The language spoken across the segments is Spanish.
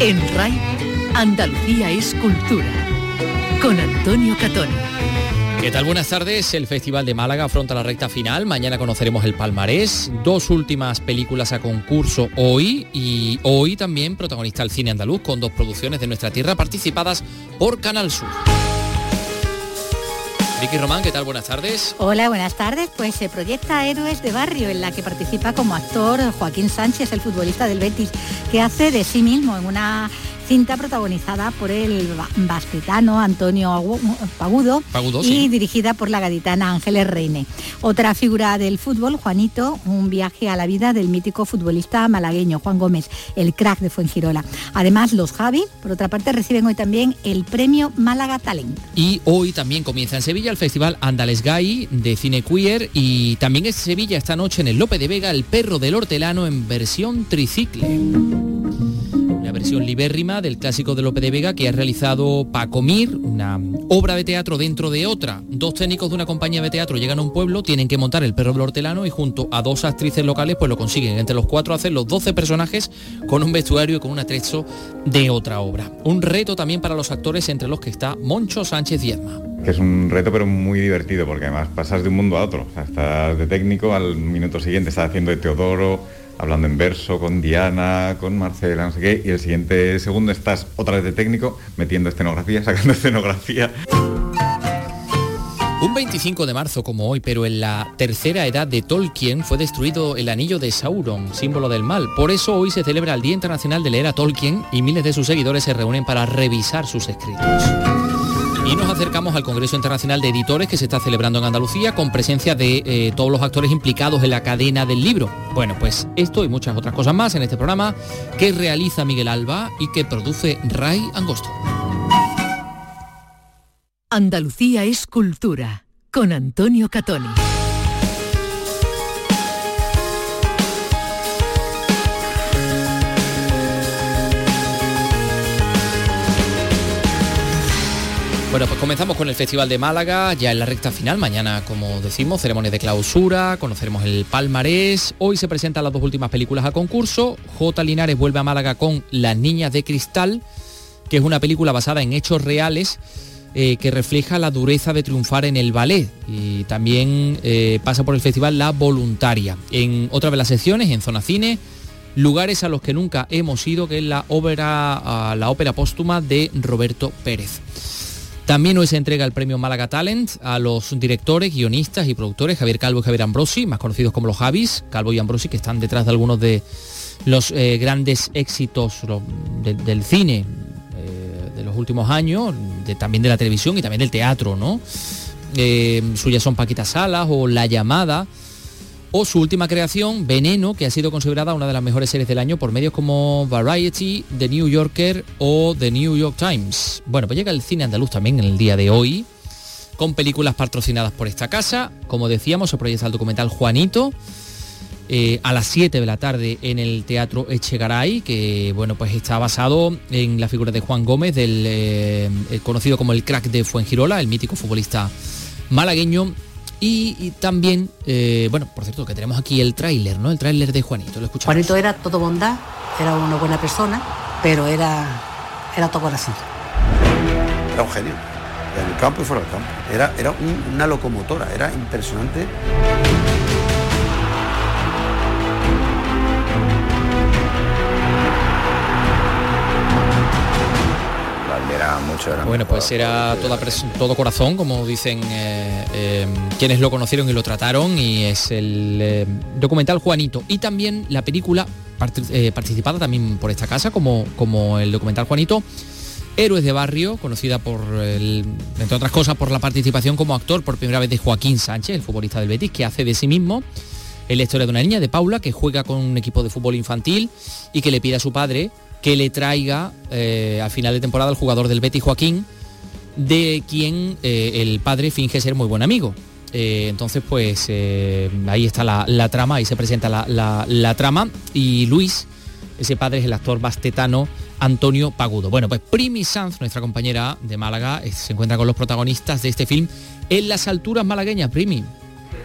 En RAI, Andalucía es cultura. Con Antonio Catoni. ¿Qué tal? Buenas tardes. El Festival de Málaga afronta la recta final. Mañana conoceremos el palmarés. Dos últimas películas a concurso hoy y hoy también protagonista el cine andaluz con dos producciones de nuestra tierra participadas por Canal Sur. Vicky Román, ¿qué tal? Buenas tardes. Hola, buenas tardes. Pues se proyecta Héroes de Barrio, en la que participa como actor Joaquín Sánchez, el futbolista del Betis, que hace de sí mismo en una cinta protagonizada por el basquetano Antonio Pagudo, y dirigida por la gaditana Ángeles Reine. Otra figura del fútbol, Juanito, un viaje a la vida del mítico futbolista malagueño Juan Gómez, el crack de Fuengirola. Además, los Javi, por otra parte, reciben hoy también el premio Málaga Talent. Y hoy también comienza en Sevilla el Festival Andales Gay de Cine Queer y también es Sevilla esta noche en el Lope de Vega el perro del hortelano en versión tricicle versión libérrima del clásico de Lope de Vega que ha realizado Pacomir, una obra de teatro dentro de otra. Dos técnicos de una compañía de teatro llegan a un pueblo, tienen que montar el perro del hortelano y junto a dos actrices locales pues lo consiguen. Entre los cuatro hacen los 12 personajes con un vestuario y con un atrecho de otra obra. Un reto también para los actores entre los que está Moncho Sánchez Dierma. Que es un reto pero muy divertido porque además pasas de un mundo a otro. Estás de técnico al minuto siguiente, estás haciendo de Teodoro, hablando en verso con Diana, con Marcela, no sé qué, y el siguiente segundo estás otra vez de técnico, metiendo escenografía, sacando escenografía. Un 25 de marzo como hoy, pero en la tercera edad de Tolkien, fue destruido el anillo de Sauron, símbolo del mal. Por eso hoy se celebra el Día Internacional de leer a Tolkien y miles de sus seguidores se reúnen para revisar sus escritos. Y nos acercamos al Congreso Internacional de Editores que se está celebrando en Andalucía con presencia de eh, todos los actores implicados en la cadena del libro. Bueno, pues esto y muchas otras cosas más en este programa que realiza Miguel Alba y que produce Ray Angosto. Andalucía es cultura con Antonio Catoni. Bueno, pues comenzamos con el Festival de Málaga, ya en la recta final. Mañana, como decimos, ceremonia de clausura, conoceremos el palmarés. Hoy se presentan las dos últimas películas a concurso. J. Linares vuelve a Málaga con Las Niñas de Cristal, que es una película basada en hechos reales eh, que refleja la dureza de triunfar en el ballet. Y también eh, pasa por el festival La Voluntaria. En otra de las secciones, en Zona Cine, lugares a los que nunca hemos ido, que es la ópera, la ópera póstuma de Roberto Pérez. También hoy se entrega el premio Málaga Talent a los directores, guionistas y productores Javier Calvo y Javier Ambrosi, más conocidos como los Javis, Calvo y Ambrosi, que están detrás de algunos de los eh, grandes éxitos del cine eh, de los últimos años, también de la televisión y también del teatro, ¿no? Eh, suyas son Paquita Salas o La Llamada o su última creación, Veneno, que ha sido considerada una de las mejores series del año por medios como Variety, The New Yorker o The New York Times. Bueno, pues llega el cine andaluz también en el día de hoy, con películas patrocinadas por esta casa. Como decíamos, se proyecta el documental Juanito. Eh, a las 7 de la tarde en el Teatro Echegaray, que bueno, pues está basado en la figura de Juan Gómez, del eh, conocido como el crack de Fuengirola, el mítico futbolista malagueño y, también, eh, bueno, por cierto, que tenemos aquí el tráiler, ¿no? El tráiler de Juanito, lo escuchamos. Juanito era todo bondad, era una buena persona, pero era, era todo corazón. Era un genio, en el campo y fuera del campo. Era, era una locomotora, era impresionante. Bueno, pues era todo corazón, como dicen eh, eh, quienes lo conocieron y lo trataron, y es el eh, documental Juanito. Y también la película participada también por esta casa, como, como el documental Juanito. Héroes de Barrio, conocida por, entre otras cosas, por la participación como actor por primera vez de Joaquín Sánchez, el futbolista del Betis, que hace de sí mismo la historia de una niña, de Paula, que juega con un equipo de fútbol infantil y que le pide a su padre que le traiga eh, a final de temporada al jugador del Betty Joaquín, de quien eh, el padre finge ser muy buen amigo. Eh, entonces, pues ahí está la, trama, ahí se presenta la, trama. Y Luis, ese padre es el actor bastetano Antonio Pagudo. Bueno, pues Primi Sanz, nuestra compañera de Málaga, se encuentra con los protagonistas de este film en las alturas malagueñas. Primi.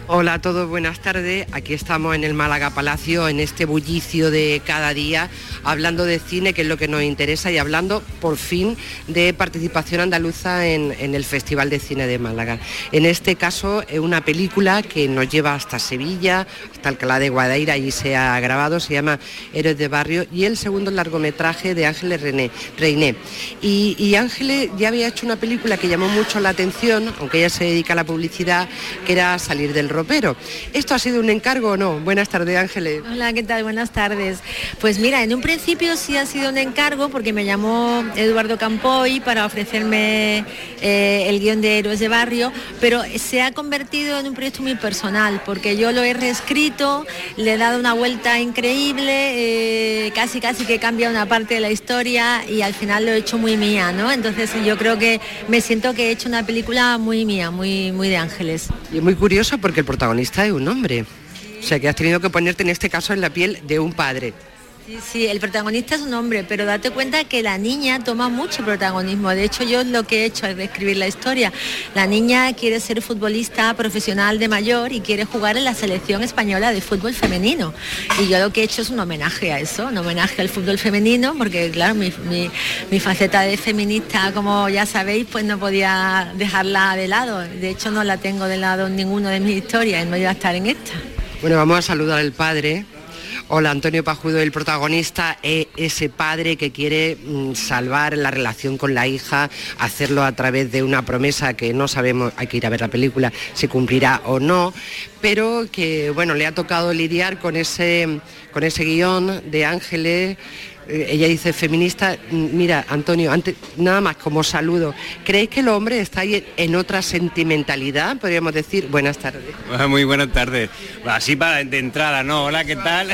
Hola a todos, buenas tardes. Aquí estamos en el Málaga Palacio, en este bullicio de cada día, hablando de cine, que es lo que nos interesa, y hablando por fin de participación andaluza en, el Festival de Cine de Málaga. En este caso, es una película que nos lleva hasta Sevilla, hasta Alcalá de Guadaira, y se ha grabado, se llama Héroes de Barrio, y el segundo largometraje de Ángeles René, Reiné. Y, y Ángeles ya había hecho una película que llamó mucho la atención, aunque ella se dedica a la publicidad, que era Salir del ropero. ¿Esto ha sido un encargo o no? Buenas tardes, Ángeles. Hola, ¿qué tal? Buenas tardes. Pues mira, en un principio sí ha sido un encargo porque me llamó Eduardo Campoy para ofrecerme eh, el guion de Héroes de Barrio, pero se ha convertido en un proyecto muy personal porque yo lo he reescrito, le he dado una vuelta increíble, eh, casi casi que cambia una parte de la historia y al final lo he hecho muy mía, ¿no? Entonces yo creo que me siento que he hecho una película muy mía, muy, muy de ángeles. Y es muy curioso porque el protagonista es un hombre. O sea, que has tenido que ponerte en este caso en la piel de un padre. Sí, sí, el protagonista es un hombre, pero date cuenta que la niña toma mucho protagonismo. De hecho, yo lo que he hecho es describir la historia. La niña quiere ser futbolista profesional de mayor y quiere jugar en la selección española de fútbol femenino. Y yo lo que he hecho es un homenaje a eso, un homenaje al fútbol femenino, porque claro, mi, mi faceta de feminista, como ya sabéis, pues no podía dejarla de lado. De hecho, no la tengo de lado en ninguno de mis historias no iba a estar en esta. Bueno, vamos a saludar al padre Hola, Antonio Pajudo, el protagonista es ese padre que quiere mm, salvar la relación con la hija, hacerlo a través de una promesa que no sabemos, hay que ir a ver la película, si cumplirá o no, pero que bueno, le ha tocado lidiar con ese, con ese guion de Ángeles eh, ella dice, feminista, mira, Antonio, antes, nada más como saludo, ¿creéis que el hombre está ahí en otra sentimentalidad? Podríamos decir, buenas tardes. Muy buenas tardes. Así para de entrada, ¿no? Hola, ¿qué tal?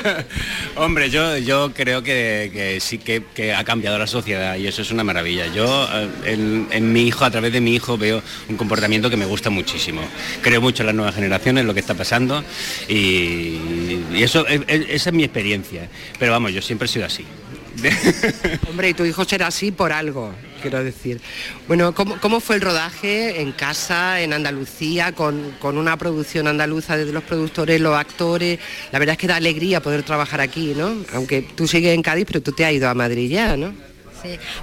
Hombre, yo, yo creo que, sí que, ha cambiado la sociedad y eso es una maravilla. Yo eh, en, mi hijo, a través de mi hijo, veo un comportamiento que me gusta muchísimo. Creo mucho en las nuevas generaciones, lo que está pasando y, eso, esa es mi experiencia. Pero vamos, yo siempre sido así. Hombre, y tu hijo será así por algo, quiero decir. Bueno, ¿cómo, fue el rodaje en casa, en Andalucía, con, con, una producción andaluza desde los productores, los actores? La verdad es que da alegría poder trabajar aquí, ¿no? Aunque tú sigues en Cádiz, pero tú te has ido a Madrid ya, ¿no?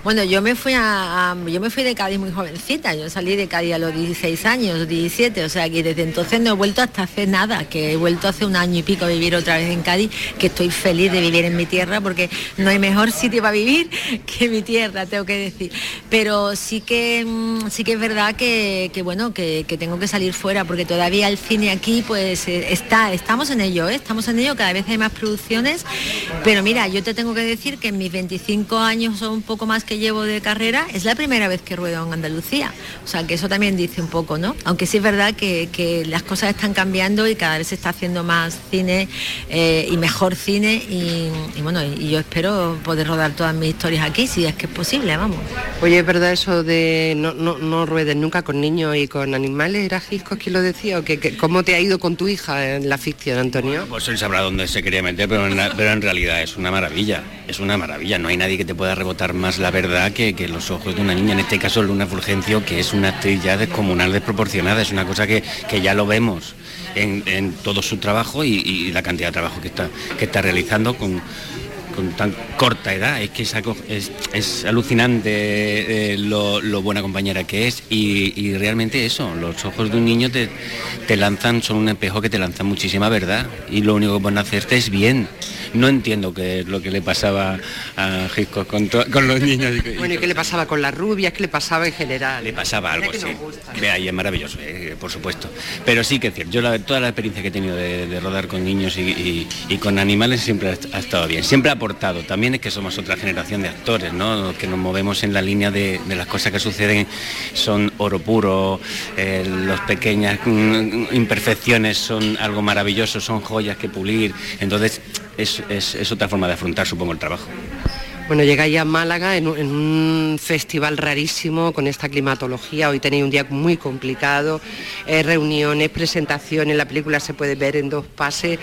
Bueno, yo me fui a, yo me fui de Cádiz muy jovencita, yo salí de Cádiz a los 16 años, 17, o sea que desde entonces no he vuelto hasta hace nada, que he vuelto hace un año y pico a vivir otra vez en Cádiz, que estoy feliz de vivir en mi tierra porque no hay mejor sitio para vivir que mi tierra, tengo que decir. Pero sí que mm, sí que es verdad que, bueno, que, tengo que salir fuera porque todavía el cine aquí pues eh, está, estamos en ello, ¿eh? estamos en ello, cada vez hay más producciones, pero mira, yo te tengo que decir que en mis 25 años son poco más que llevo de carrera, es la primera vez que ruedo en Andalucía. O sea, que eso también dice un poco, ¿no? Aunque sí es verdad que, las cosas están cambiando y cada vez se está haciendo más cine eh, y mejor cine y, bueno, y yo espero poder rodar todas mis historias aquí, si es que es posible, vamos. Oye, ¿es verdad eso de no, no, no ruedes nunca con niños y con animales? ¿Era Gisco quien lo decía? ¿O que, ¿Cómo te ha ido con tu hija en la ficción, Antonio? Pues él sabrá dónde se quería meter, pero pero en realidad es una maravilla, es una maravilla. No hay nadie que te pueda rebotar más la verdad que, los ojos de una niña, en este caso Luna Fulgencio, que es una actriz ya descomunal, desproporcionada, es una cosa que, ya lo vemos en, todo su trabajo y, la cantidad de trabajo que está, que está realizando con, con tan corta edad. Es que es, es, alucinante eh, lo, buena compañera que es y, realmente eso, los ojos de un niño te, te, lanzan, son un espejo que te lanzan muchísima verdad y lo único que pueden hacerte es bien. No entiendo qué es lo que le pasaba a Gisco con, los niños. bueno, ¿y qué le pasaba con las rubias? ¿Qué le pasaba en general? Le pasaba algo, sí. Vea, y es maravilloso, eh, por supuesto. Pero sí que es cierto, yo toda la experiencia que he tenido de, rodar con niños y, con animales siempre ha, estado bien. Siempre ha aportado. También es que somos otra generación de actores, ¿no? Que nos movemos en la línea de, las cosas que suceden son oro puro, eh, las pequeñas mm, imperfecciones son algo maravilloso, son joyas que pulir. Entonces, es, otra forma de afrontar, supongo, el trabajo. Bueno, llegáis a Málaga en un, festival rarísimo con esta climatología. Hoy tenéis un día muy complicado, eh, reuniones, presentaciones. La película se puede ver en dos pases.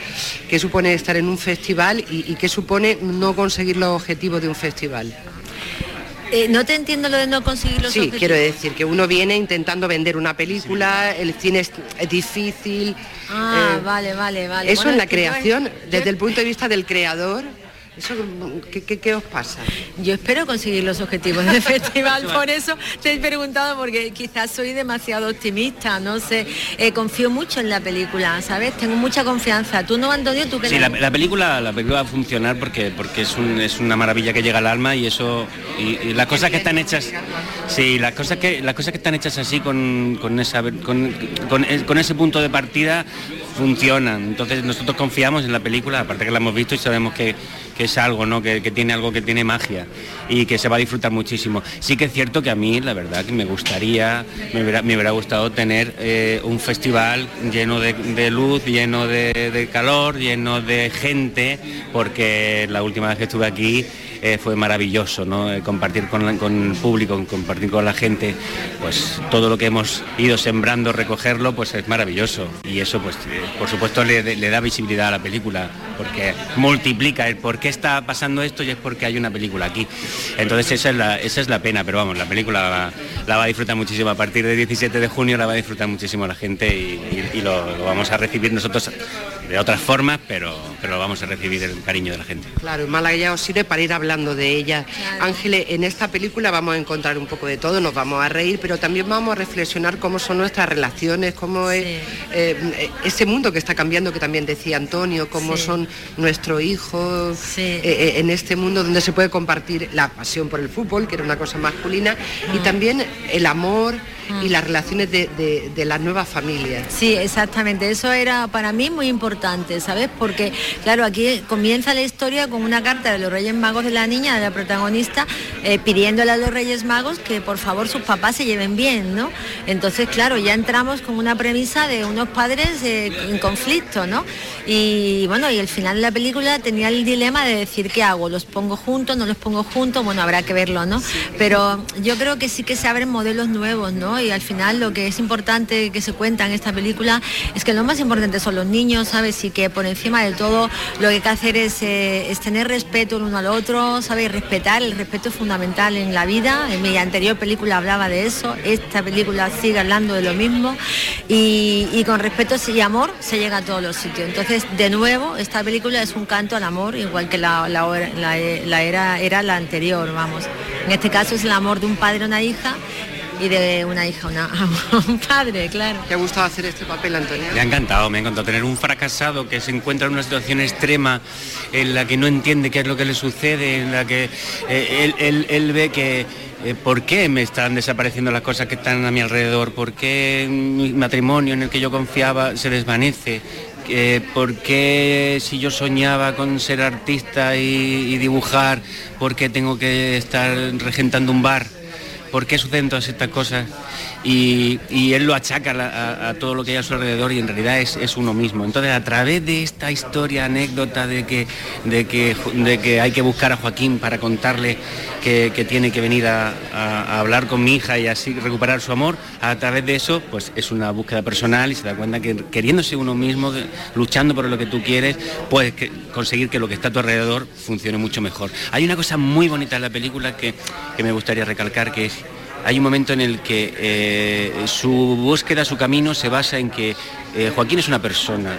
¿Qué supone estar en un festival y, qué supone no conseguir los objetivos de un festival? Eh, no te entiendo lo de no conseguir los Sí, objetivos. quiero decir que uno viene intentando vender una película, el cine es, es difícil. Ah, eh, vale, vale, vale. Eso Bueno, en la creación, desde el punto de vista del creador, eso, ¿qué, qué- qué os pasa? Yo espero conseguir los objetivos del festival, por eso te he preguntado, porque quizás soy demasiado optimista, no sé, Eh, confío mucho en la película, ¿sabes? Tengo mucha confianza. ¿Tú no, Antonio? ¿Tú qué Sí, la, la película, la película va a funcionar porque, porque es, un- es una maravilla que llega al alma y eso y, y las cosas que están hechas, sí, las cosas que las cosas que están hechas así con, con esa con, con- con ese punto de partida funcionan. Entonces nosotros confiamos en la película, aparte que la hemos visto y sabemos que, que es algo, ¿no? Que, que tiene algo que tiene magia y que se va a disfrutar muchísimo. Sí que es cierto que a mí, la verdad, que me gustaría, me hubiera, me hubiera gustado tener eh, un festival lleno de, luz, lleno de calor, lleno de gente, porque la última vez que estuve aquí eh, fue maravilloso, ¿no? Eh, compartir con, con el público, compartir con la gente, pues todo lo que hemos ido sembrando, recogerlo, pues es maravilloso. Y eso, pues, eh, por supuesto, le, da visibilidad a la película, porque multiplica el por qué está pasando esto y es porque hay una película aquí. Entonces esa es la, esa es la pena, pero vamos, la película la va a disfrutar muchísimo. A partir del 17 de junio la va a disfrutar muchísimo la gente y, lo vamos a recibir nosotros de otras formas, pero, pero lo vamos a recibir el cariño de la gente. Claro, en Málaga ya os sirve para ir hablando de ella. Ángeles, en esta película vamos a encontrar un poco de todo, nos vamos a reír, pero también vamos a reflexionar cómo son nuestras relaciones, cómo es eh, ese mundo que está cambiando, que también decía Antonio, cómo son nuestros hijos eh, eh, en este mundo donde se puede compartir la pasión por el fútbol, que era una cosa masculina, y también el amor y las relaciones de, de- de las nuevas familias. Sí, exactamente. Eso era para mí muy importante, ¿sabes? Porque, claro, aquí comienza la historia con una carta de los Reyes Magos de la niña, de la protagonista, eh, pidiéndole a los Reyes Magos que por favor sus papás se lleven bien, ¿no? Entonces, claro, ya entramos con una premisa de unos padres eh, en conflicto, ¿no? Y bueno, y el final de la película tenía el dilema de decir, ¿qué hago? ¿Los pongo juntos? ¿No los pongo juntos? Bueno, habrá que verlo, ¿no? Pero yo creo que sí que se abren modelos nuevos, ¿no? Y al final lo que es importante que se cuenta en esta película es que lo más importante son los niños, ¿sabes? Y que por encima de todo lo que hay que hacer es, eh, es tener respeto el uno al otro, ¿sabes? Respetar, el respeto es fundamental en la vida. En mi anterior película hablaba de eso, esta película sigue hablando de lo mismo. Y, y con respeto y amor se llega a todos los sitios. Entonces, de nuevo, esta película es un canto al amor, igual que la, la, la- era, era la anterior, vamos. En este caso es el amor de un padre a una hija y de una hija una- a un padre, claro. ¿Te ha gustado hacer este papel, Antonio? Me ha encantado, me ha encantado tener un fracasado que se encuentra en una situación extrema en la que no entiende qué es lo que le sucede, en la que eh, él, él- él ve que eh, por qué me están desapareciendo las cosas que están a mi alrededor, por qué mi matrimonio en el que yo confiaba se desvanece. Eh, ¿Por qué si yo soñaba con ser artista y, y dibujar, por qué tengo que estar regentando un bar? ¿Por qué suceden todas estas cosas? Y, y él lo achaca a, todo lo que hay a su alrededor y en realidad es, es uno mismo. Entonces, a través de esta historia, anécdota de que, de que, de que hay que buscar a Joaquín para contarle que, que tiene que venir a, hablar con mi hija y así recuperar su amor, a través de eso, pues es una búsqueda personal y se da cuenta que queriéndose uno mismo, luchando por lo que tú quieres, puedes conseguir que lo que está a tu alrededor funcione mucho mejor. Hay una cosa muy bonita en la película que, que me gustaría recalcar, que es hay un momento en el que eh, su búsqueda, su camino se basa en que eh, Joaquín es una persona,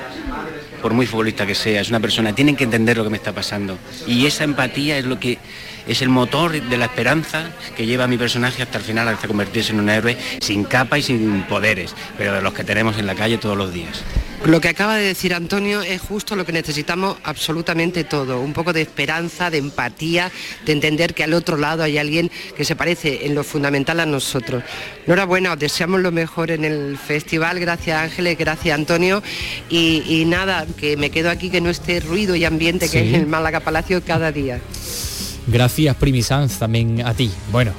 por muy futbolista que sea, es una persona, tienen que entender lo que me está pasando. Y esa empatía es lo que es el motor de la esperanza que lleva a mi personaje hasta el final, hasta convertirse en un héroe sin capa y sin poderes, pero de los que tenemos en la calle todos los días. Lo que acaba de decir Antonio es justo lo que necesitamos absolutamente todo, un poco de esperanza, de empatía, de entender que al otro lado hay alguien que se parece en lo fundamental a nosotros. Enhorabuena, os deseamos lo mejor en el festival, gracias Ángeles, gracias Antonio y, y nada, que me quedo aquí que no esté ruido y ambiente que Sí. en el Málaga Palacio cada día. Gracias, Primi Sanz, también a ti. Bueno,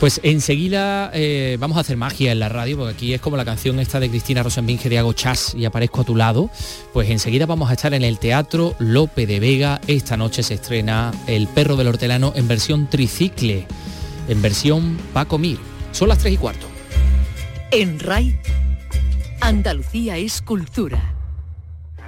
pues enseguida eh, vamos a hacer magia en la radio, porque aquí es como la canción esta de Cristina Rosenbinge de Hago Chas y aparezco a tu lado. Pues enseguida vamos a estar en el Teatro Lope de Vega. Esta noche se estrena El perro del hortelano en versión tricicle, en versión Paco Mir. Son las 3 y cuarto. En RAI, Andalucía es cultura.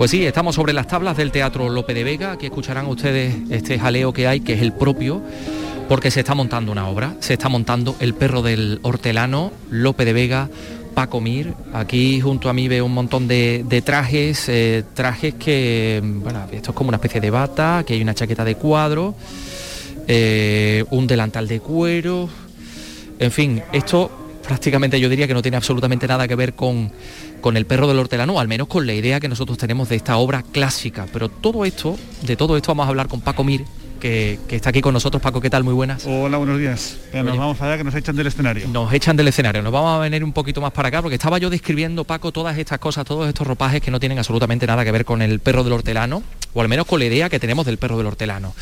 Pues sí, estamos sobre las tablas del Teatro Lope de Vega, aquí escucharán ustedes este jaleo que hay, que es el propio, porque se está montando una obra, se está montando El perro del hortelano, Lope de Vega, Paco Mir. Aquí junto a mí veo un montón de, trajes, eh, trajes que, bueno, esto es como una especie de bata, aquí hay una chaqueta de cuadro, eh, un delantal de cuero, en fin, esto prácticamente yo diría que no tiene absolutamente nada que ver con, con el perro del hortelano, al menos con la idea que nosotros tenemos de esta obra clásica. Pero todo esto, de todo esto vamos a hablar con Paco Mir, que, está aquí con nosotros. Paco, ¿qué tal? Muy buenas. Hola, buenos días. nos vamos allá que nos echan del escenario. Nos echan del escenario. Nos vamos a venir un poquito más para acá porque estaba yo describiendo, Paco, todas estas cosas, todos estos ropajes que no tienen absolutamente nada que ver con el perro del hortelano, o al menos con la idea que tenemos del perro del hortelano.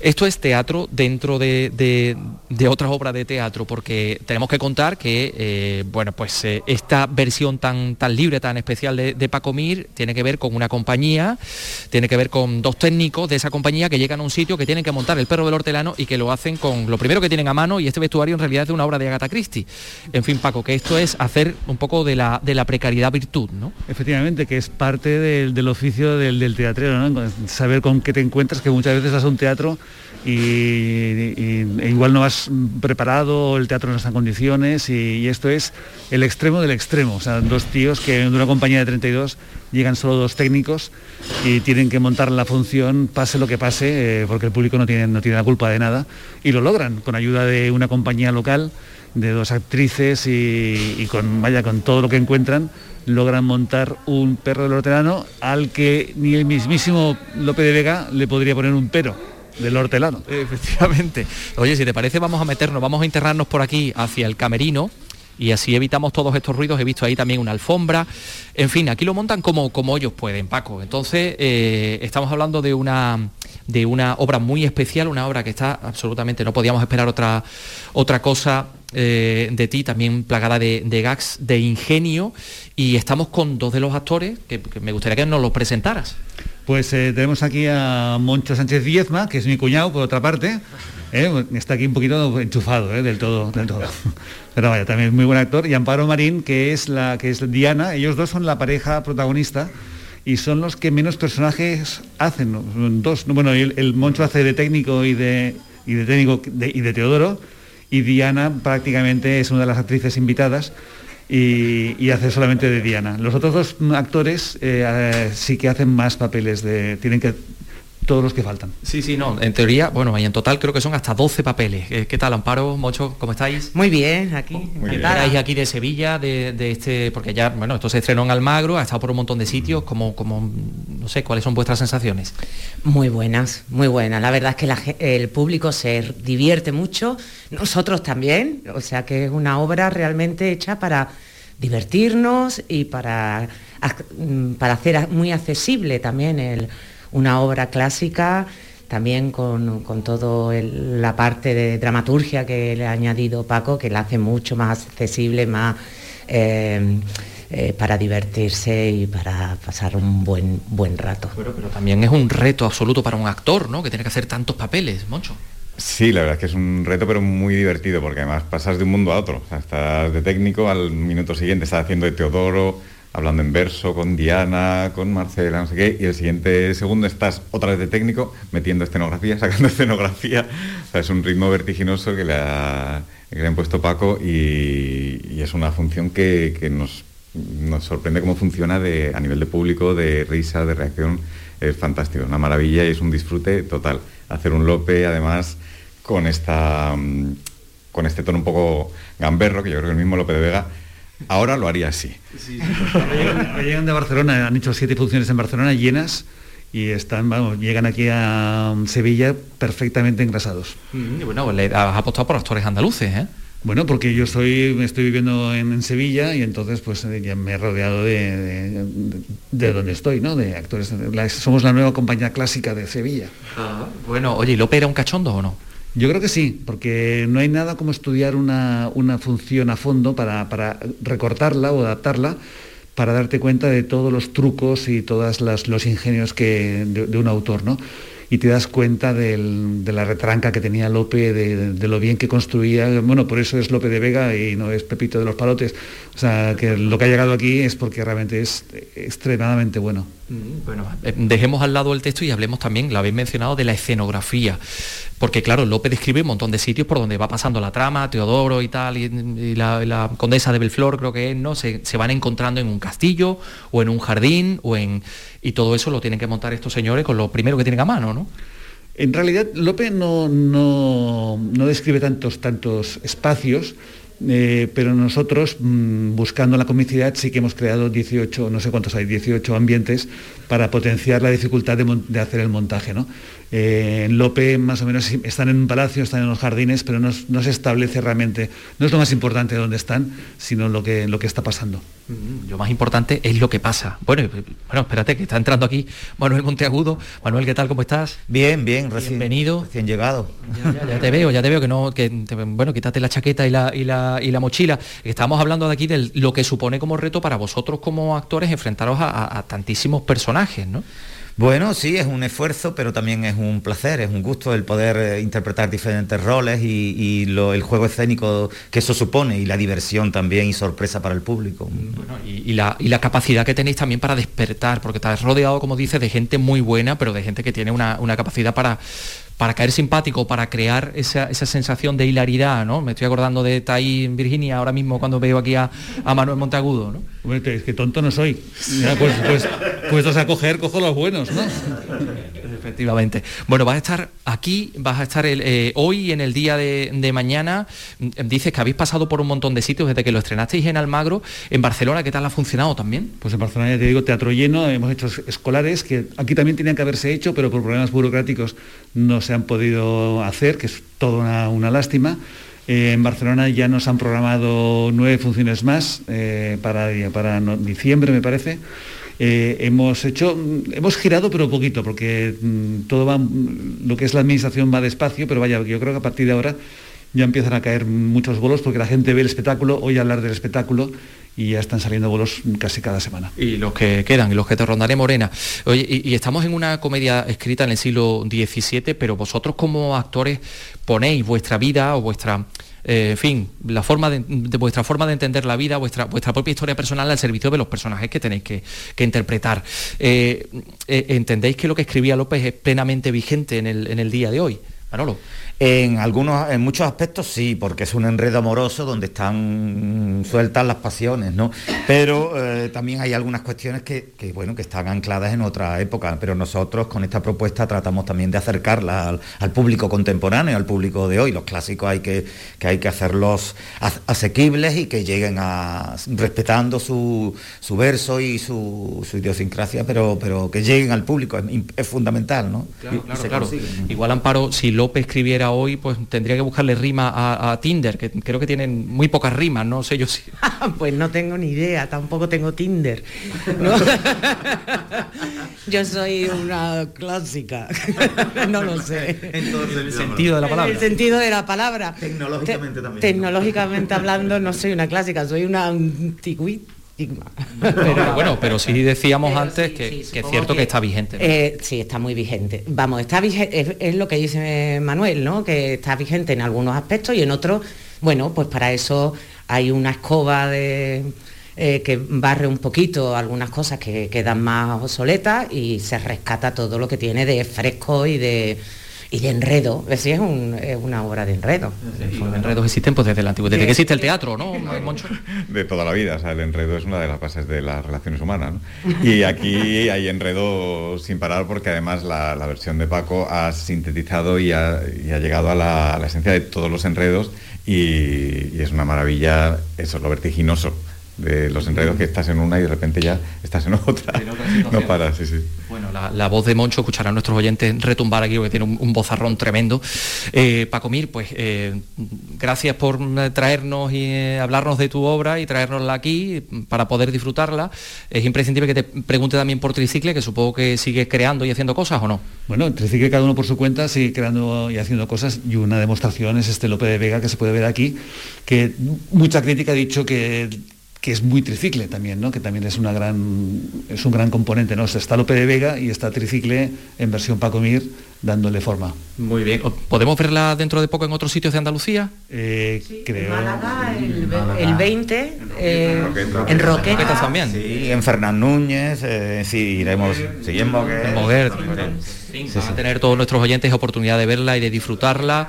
Esto es teatro dentro de, otras obras de teatro, porque tenemos que contar que, eh, bueno, pues eh, esta versión tan, tan libre, tan especial de, de, Paco Mir, tiene que ver con una compañía, tiene que ver con dos técnicos de esa compañía que llegan a un sitio que tienen que montar el perro del hortelano y que lo hacen con lo primero que tienen a mano y este vestuario en realidad es de una obra de Agatha Christie. En fin, Paco, que esto es hacer un poco de la, de la precariedad virtud, ¿no? Efectivamente, que es parte del, oficio del, del teatrero, ¿no? Saber con qué te encuentras, que muchas veces vas un teatro y, e igual no has preparado, el teatro no está en condiciones y, esto es el extremo del extremo. O sea, dos tíos que de una compañía de 32 llegan solo dos técnicos y tienen que montar la función pase lo que pase, eh, porque el público no tiene, no tiene la culpa de nada y lo logran con ayuda de una compañía local, de dos actrices y, con, vaya, con todo lo que encuentran logran montar un perro del hortelano al que ni el mismísimo Lope de Vega le podría poner un pero del hortelano. Efectivamente. Oye, si te parece, vamos a meternos, vamos a internarnos por aquí hacia el camerino y así evitamos todos estos ruidos. He visto ahí también una alfombra. En fin, aquí lo montan como, como ellos pueden, Paco. Entonces, eh, estamos hablando de una, de una obra muy especial, una obra que está absolutamente, no podíamos esperar otra, otra cosa eh, de ti, también plagada de, gags, de ingenio. Y estamos con dos de los actores que, me gustaría que nos los presentaras. Pues eh, tenemos aquí a Moncho Sánchez Villezma, que es mi cuñado, por otra parte. Eh, está aquí un poquito enchufado, del todo, del todo. Pero vaya, también es muy buen actor. Y Amparo Marín, que es la que es Diana. Ellos dos son la pareja protagonista y son los que menos personajes hacen. Dos, bueno, el, Moncho hace de técnico y de, y de técnico y de Teodoro. Y Diana prácticamente es una de las actrices invitadas y, hace solamente de Diana. Los otros dos actores eh, eh, sí que hacen más papeles, de, tienen que todos los que faltan. Sí, sí, no, en teoría, bueno, y en total creo que son hasta 12 papeles. Eh, ¿Qué tal, Amparo, Mocho, cómo estáis? Muy bien, aquí. Muy bien. aquí de Sevilla, de, este, porque ya, bueno, esto se estrenó en Almagro, ha estado por un montón de sitios, como, como, no sé, ¿cuáles son vuestras sensaciones? Muy buenas, muy buenas. La verdad es que el público se divierte mucho, nosotros también, o sea que es una obra realmente hecha para divertirnos y para, mm, para hacer muy accesible también el una obra clásica, también con, con toda la parte de dramaturgia que le ha añadido Paco, que la hace mucho más accesible, más... Eh, eh, para divertirse y para pasar un buen, buen rato. Pero, pero también es un reto absoluto para un actor, ¿no? Que tiene que hacer tantos papeles, Moncho. Sí, la verdad es que es un reto, pero muy divertido, porque además pasas de un mundo a otro. O sea, estás de técnico, al minuto siguiente estás haciendo de Teodoro, hablando en verso con Diana, con Marcela, no sé qué, y el siguiente segundo estás otra vez de técnico, metiendo escenografía, sacando escenografía. O sea, es un ritmo vertiginoso que le, ha, que han puesto Paco y, es una función que, nos, sorprende cómo funciona a nivel de público, de risa, de reacción. Es fantástico, es una maravilla y es un disfrute total. Hacer un Lope, además, con, esta, con este tono un poco gamberro, que yo creo que el mismo Lope de Vega Ahora lo haría así. llegan de Barcelona, han hecho siete funciones en Barcelona llenas y están, vamos, llegan aquí a Sevilla perfectamente engrasados. Mm, y bueno, le has apostado por actores andaluces, ¿eh? Bueno, porque yo soy, estoy viviendo en, Sevilla y entonces pues eh, ya me he rodeado de, de, donde estoy, ¿no? De actores. somos la nueva compañía clásica de Sevilla. Ah, bueno, oye, ¿y Lope era un cachondo o no? Yo creo que sí, porque no hay nada como estudiar una, función a fondo para, recortarla o adaptarla para darte cuenta de todos los trucos y todos los ingenios que, de, de un autor, ¿no? y te das cuenta de la retranca que tenía Lope, de, lo bien que construía. Bueno, por eso es Lope de Vega y no es Pepito de los Palotes. O sea, que lo que ha llegado aquí es porque realmente es extremadamente bueno. Mm, bueno, eh, dejemos al lado el texto y hablemos también, lo habéis mencionado, de la escenografía. Porque claro, Lope describe un montón de sitios por donde va pasando la trama, Teodoro y tal, y, la, condesa de Belflor creo que es, ¿no? Se, se, van encontrando en un castillo o en un jardín o en y todo eso lo tienen que montar estos señores con lo primero que tienen a mano, ¿no? En realidad, Lope no, no, no describe tantos, tantos espacios, eh, pero nosotros, mm, buscando la comicidad, sí que hemos creado 18, no sé cuántos hay, 18 ambientes para potenciar la dificultad de, hacer el montaje. ¿no? Eh, en Lope más o menos están en un palacio, están en los jardines, pero no, se establece realmente, no es lo más importante de dónde están, sino lo que, lo que está pasando. Mm, lo más importante es lo que pasa. Bueno, bueno, espérate, que está entrando aquí Manuel Monteagudo. Manuel, ¿qué tal? ¿Cómo estás? Bien, bien, recién, bienvenido. Recién llegado. Ya, te veo, ya te veo que no, que bueno, quítate la chaqueta y la, y la, y la mochila. Estamos hablando de aquí de lo que supone como reto para vosotros como actores enfrentaros a tantísimos personajes, ¿no? Bueno, sí, es un esfuerzo, pero también es un placer, es un gusto el poder eh, interpretar diferentes roles y, el juego escénico que eso supone y la diversión también y sorpresa para el público. y, la, capacidad que tenéis también para despertar, porque estás rodeado, como dices, de gente muy buena, pero de gente que tiene una capacidad para para caer simpático, para crear esa, sensación de hilaridad, ¿no? Me estoy acordando de Tai en Virginia ahora mismo cuando veo aquí a, Manuel Monteagudo, ¿no? es que tonto no soy. pues, pues, puestos a coger, cojo los buenos, ¿no? Efectivamente. Bueno, vas a estar aquí, vas a estar eh, hoy en el día de, mañana. Mm, dices que habéis pasado por un montón de sitios desde que lo estrenasteis en Almagro. En Barcelona, ¿qué tal ha funcionado también? Pues en Barcelona, ya te digo, teatro lleno, hemos hecho escolares que aquí también tenían que haberse hecho, pero por problemas burocráticos no se han podido hacer, que es toda una, lástima. Eh, en Barcelona ya nos han programado nueve funciones más eh, para, para diciembre, me parece. Eh, hemos hecho, hemos girado pero poquito, porque mm, todo va, lo que es la administración va despacio, pero vaya, yo creo que a partir de ahora ya empiezan a caer muchos bolos porque la gente ve el espectáculo, oye hablar del espectáculo y ya están saliendo bolos casi cada semana. Y los que quedan, y los que te rondaré Morena. Oye, y, estamos en una comedia escrita en el siglo XVII, pero vosotros como actores ponéis vuestra vida o vuestra eh, en fin, la forma de, vuestra forma de entender la vida, vuestra, vuestra propia historia personal al servicio de los personajes que tenéis que, interpretar. Eh, eh, ¿Entendéis que lo que escribía López es plenamente vigente en el, en el día de hoy? En algunos, en muchos aspectos sí, porque es un enredo amoroso donde están sueltas las pasiones, ¿no? Pero eh, también hay algunas cuestiones que, bueno, que están ancladas en otra época. Pero nosotros con esta propuesta tratamos también de acercarla al, público contemporáneo, al público de hoy. Los clásicos hay que, que hay que hacerlos asequibles y que lleguen a respetando su, verso y su, idiosincrasia, pero, pero que lleguen al público es, fundamental, ¿no? Claro, claro, Igual Amparo, si López escribiera hoy, pues tendría que buscarle rima a, Tinder, que creo que tienen muy pocas rimas, no sé yo si... pues no tengo ni idea, tampoco tengo Tinder. yo soy una clásica, no lo sé. En el sentido de la palabra. En el sentido de la palabra. Tecnológicamente también. Tecnológicamente hablando no soy una clásica, soy una antigüita pero, bueno, pero sí decíamos antes que, es cierto que, está vigente. Eh, sí, está muy vigente. Vamos, está vigente, es, lo que dice Manuel, ¿no? Que está vigente en algunos aspectos y en otros, bueno, pues para eso hay una escoba de, eh, que barre un poquito algunas cosas que quedan más obsoletas y se rescata todo lo que tiene de fresco y de y de enredo. Es decir, es, una obra de enredo. los enredos existen pues desde el antiguo, desde que existe el teatro, ¿no, Moncho? De toda la vida, o sea, el enredo es una de las bases de las relaciones humanas. Y aquí hay enredo sin parar porque además la, versión de Paco ha sintetizado y ha, llegado a la, esencia de todos los enredos y, y es una maravilla, eso, lo vertiginoso de los enredos que estás en una y de repente ya estás en otra. no paras, sí, sí. Bueno, la, voz de Moncho escucharán nuestros oyentes retumbar aquí, porque tiene un, vozarrón tremendo. Eh, Paco Mir, pues eh, gracias por eh, traernos y hablarnos de tu obra y traernosla aquí para poder disfrutarla. Es imprescindible que te pregunte también por Tricicle, que supongo que sigues creando y haciendo cosas o no. Bueno, Tricicle cada uno por su cuenta sigue creando y haciendo cosas y una demostración es este Lope de Vega que se puede ver aquí, que mucha crítica ha dicho que que es muy tricicle también, ¿no? que también es, una gran, es un gran componente. ¿no? está Lope de Vega y está tricicle en versión Paco Mir dándole forma. Muy bien. ¿Podemos verla dentro de poco en otros sitios de Andalucía? Eh, creo. el, 20, en Roqueta. también. Sí, en Fernán Núñez, eh, sí, iremos, sí, en Moguer. A tener todos nuestros oyentes oportunidad de verla y de disfrutarla.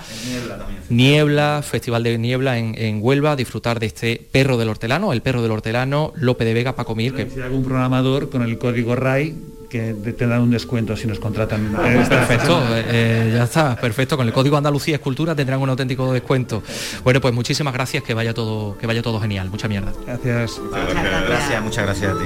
Niebla, Festival de Niebla en, Huelva, disfrutar de este perro del hortelano, el perro del hortelano, Lope de Vega, Paco Mir. Que... Si algún programador con el código RAI que te dan un descuento si nos contratan. perfecto, eh, eh, ya está, perfecto. Con el código Andalucía Escultura tendrán un auténtico descuento. Bueno, pues muchísimas gracias, que vaya todo, que vaya todo genial. Mucha mierda. Gracias. Muchas gracias, muchas gracias a ti.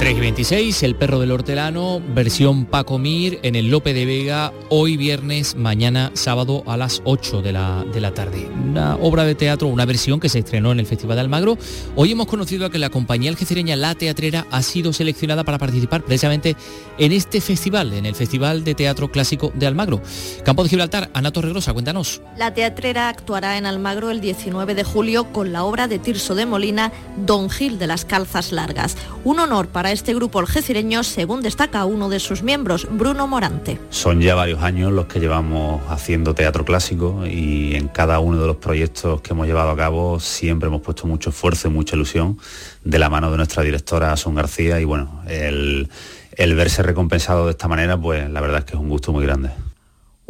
3 y 26, El perro del hortelano, versión Paco Mir en el Lope de Vega, hoy viernes, mañana sábado a las 8 de la, de la tarde. Una obra de teatro, una versión que se estrenó en el Festival de Almagro. Hoy hemos conocido a que la compañía algecireña La Teatrera ha sido seleccionada para participar precisamente en este festival, en el Festival de Teatro Clásico de Almagro. Campo de Gibraltar, Ana Torregrosa, cuéntanos. La Teatrera actuará en Almagro el 19 de julio con la obra de Tirso de Molina, Don Gil de las Calzas Largas. Un honor para este grupo algecireño, según destaca uno de sus miembros, Bruno Morante. Son ya varios años los que llevamos haciendo teatro clásico y en cada uno de los proyectos que hemos llevado a cabo siempre hemos puesto mucho esfuerzo y mucha ilusión de la mano de nuestra directora Son García y bueno, el, el verse recompensado de esta manera, pues la verdad es que es un gusto muy grande.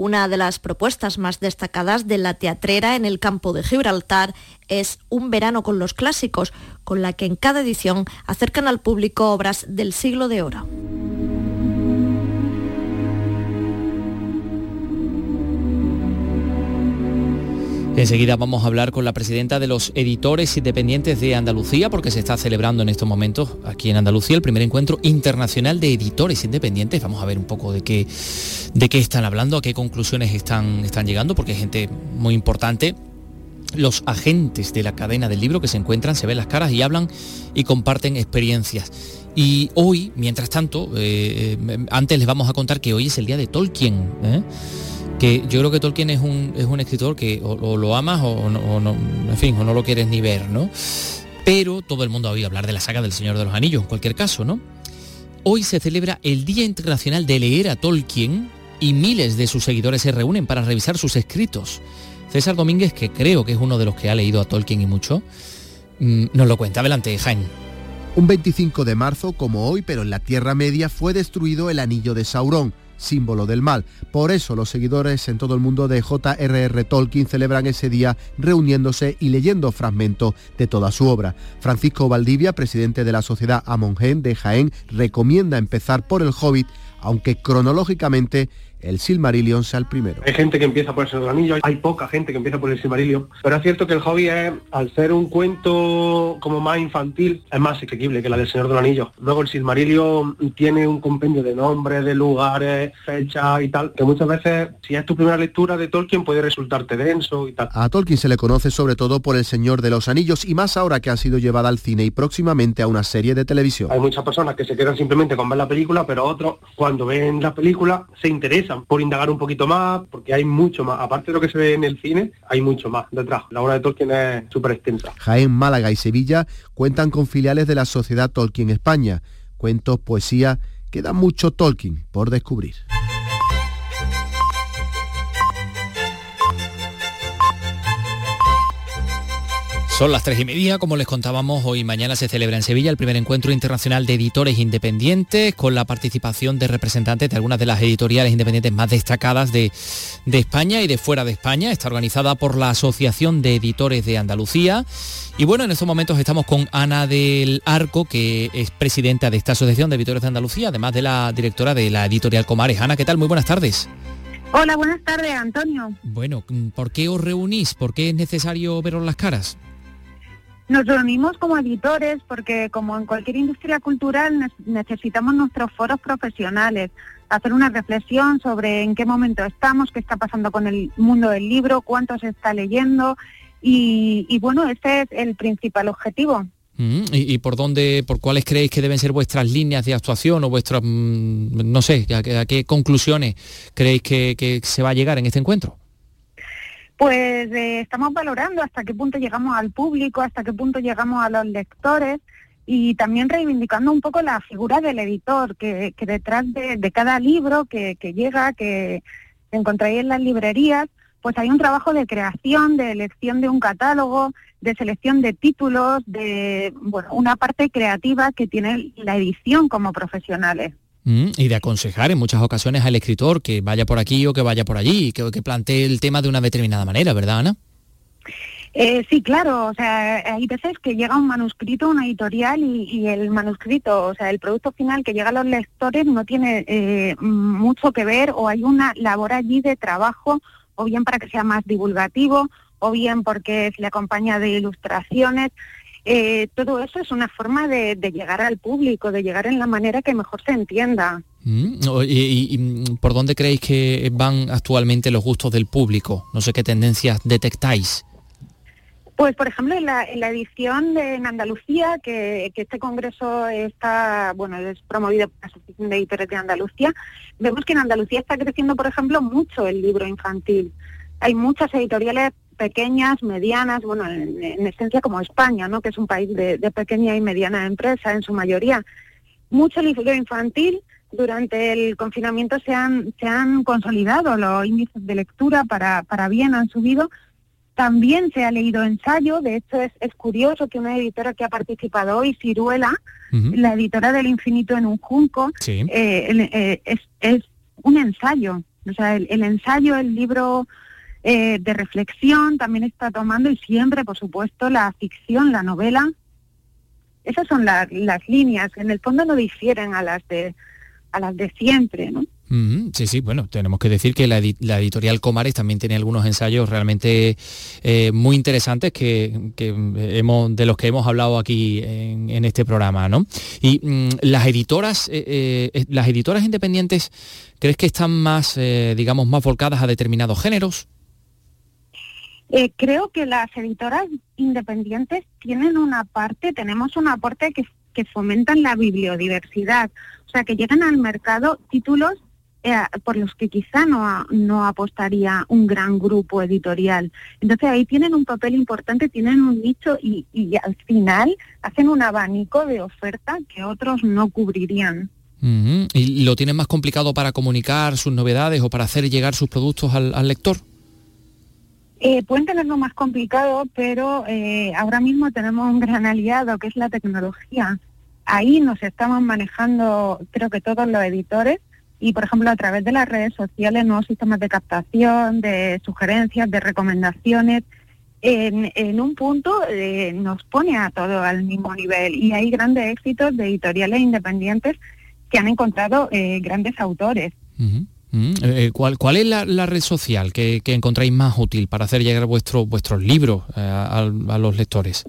Una de las propuestas más destacadas de la teatrera en el campo de Gibraltar es Un verano con los clásicos, con la que en cada edición acercan al público obras del siglo de oro. Enseguida vamos a hablar con la presidenta de los editores independientes de Andalucía, porque se está celebrando en estos momentos aquí en Andalucía el primer encuentro internacional de editores independientes. Vamos a ver un poco de qué, de qué están hablando, a qué conclusiones están, están llegando, porque hay gente muy importante. Los agentes de la cadena del libro que se encuentran, se ven las caras y hablan y comparten experiencias. Y hoy, mientras tanto, eh, eh, antes les vamos a contar que hoy es el día de Tolkien. ¿eh? Que yo creo que Tolkien es un, es un escritor que o, lo amas o, no, en fin, o no lo quieres ni ver, ¿no? Pero todo el mundo ha oído hablar de la saga del Señor de los Anillos, en cualquier caso, ¿no? Hoy se celebra el Día Internacional de Leer a Tolkien y miles de sus seguidores se reúnen para revisar sus escritos. César Domínguez, que creo que es uno de los que ha leído a Tolkien y mucho, mm, nos lo cuenta. Adelante, Jaime. Un 25 de marzo, como hoy, pero en la Tierra Media, fue destruido el anillo de Saurón símbolo del mal. Por eso los seguidores en todo el mundo de J.R.R. Tolkien celebran ese día reuniéndose y leyendo fragmentos de toda su obra. Francisco Valdivia, presidente de la Sociedad Amongen de Jaén, recomienda empezar por el Hobbit, aunque cronológicamente el Silmarillion sea el primero. Hay gente que empieza por el Señor del Anillo, hay poca gente que empieza por el Silmarillion, pero es cierto que el hobby es, al ser un cuento como más infantil, es más asequible que la del Señor del Anillo. Luego el Silmarillion tiene un compendio de nombres, de lugares, fechas y tal, que muchas veces, si es tu primera lectura de Tolkien, puede resultarte denso y tal. A Tolkien se le conoce sobre todo por el Señor de los Anillos y más ahora que ha sido llevada al cine y próximamente a una serie de televisión. Hay muchas personas que se quedan simplemente con ver la película, pero otros, cuando ven la película, se interesan por indagar un poquito más, porque hay mucho más. Aparte de lo que se ve en el cine, hay mucho más detrás. La obra de Tolkien es súper extensa. Jaén, Málaga y Sevilla cuentan con filiales de la Sociedad Tolkien España. Cuentos, poesía, queda mucho Tolkien por descubrir. Son las tres y media, como les contábamos, hoy y mañana se celebra en Sevilla el primer encuentro internacional de editores independientes con la participación de representantes de algunas de las editoriales independientes más destacadas de, de España y de fuera de España. Está organizada por la Asociación de Editores de Andalucía. Y bueno, en estos momentos estamos con Ana del Arco, que es presidenta de esta Asociación de Editores de Andalucía, además de la directora de la editorial Comares. Ana, ¿qué tal? Muy buenas tardes. Hola, buenas tardes, Antonio. Bueno, ¿por qué os reunís? ¿Por qué es necesario veros las caras? Nos reunimos como editores porque como en cualquier industria cultural necesitamos nuestros foros profesionales, hacer una reflexión sobre en qué momento estamos, qué está pasando con el mundo del libro, cuánto se está leyendo y, bueno, este es el principal objetivo. Mm, ¿Y, por dónde, por cuáles creéis que deben ser vuestras líneas de actuación o vuestras, mm, no sé, a, qué conclusiones creéis que se va a llegar en este encuentro? Pues eh, estamos valorando hasta qué punto llegamos al público, hasta qué punto llegamos a los lectores y también reivindicando un poco la figura del editor, que, detrás de, cada libro que, llega, que encontráis en las librerías, pues hay un trabajo de creación, de elección de un catálogo, de selección de títulos, de bueno, una parte creativa que tiene la edición como profesionales. Mm, y de aconsejar en muchas ocasiones al escritor que vaya por aquí o que vaya por allí, que, que plantee el tema de una determinada manera, ¿verdad, Ana? Eh, sí, claro, o sea, hay veces que llega un manuscrito, una editorial y, el manuscrito, o sea, el producto final que llega a los lectores no tiene eh, mucho que ver o hay una labor allí de trabajo, o bien para que sea más divulgativo, o bien porque se le acompaña de ilustraciones. Eh, todo eso es una forma de, llegar al público, de llegar en la manera que mejor se entienda. Mm, y, mm, por dónde creéis que van actualmente los gustos del público? No sé qué tendencias detectáis. Pues, por ejemplo, en la, edición de en Andalucía, que, este congreso está, bueno, es promovido por la Asociación de Editores de Andalucía, vemos que en Andalucía está creciendo, por ejemplo, mucho el libro infantil. Hay muchas editoriales pequeñas, medianas, bueno, en, esencia como España, ¿no? que es un país de, pequeña y mediana empresa en su mayoría. Mucho libro infantil, durante el confinamiento se han, se han consolidado los índices de lectura para, para bien, han subido. También se ha leído ensayo, de hecho es, es curioso que una editora que ha participado hoy, Ciruela, la editora del infinito en un junco, eh, eh, es, es un ensayo. O sea, el ensayo, el libro eh, de reflexión también está tomando y siempre, por supuesto, la ficción, la novela. Esas son las líneas. En el fondo no difieren a las de a las de siempre, ¿no? sí, sí, bueno, tenemos que decir que la, editorial Comares también tiene algunos ensayos realmente eh, muy interesantes que, hemos, de los que hemos hablado aquí en, este programa, ¿no? Y mm, las editoras, eh, las editoras independientes, ¿crees que están más, digamos, más volcadas a determinados géneros? Eh, creo que las editoras independientes tienen una parte, tenemos una parte que, fomentan la bibliodiversidad, o sea, que llegan al mercado títulos eh, por los que quizá no, apostaría un gran grupo editorial. Entonces ahí tienen un papel importante, tienen un nicho y al final hacen un abanico de oferta que otros no cubrirían. ¿Y lo tienen más complicado para comunicar sus novedades o para hacer llegar sus productos al lector? Eh, pueden tenerlo más complicado, pero eh, ahora mismo tenemos un gran aliado que es la tecnología. Ahí nos estamos manejando, creo que todos los editores, y por ejemplo a través de las redes sociales, nuevos sistemas de captación, de sugerencias, de recomendaciones. En, un punto eh, nos pone a todo al mismo nivel y hay grandes éxitos de editoriales independientes que han encontrado grandes autores. Eh, ¿cuál, ¿Cuál es la, red social que, encontráis más útil para hacer llegar vuestro, vuestros libros eh, a, los lectores?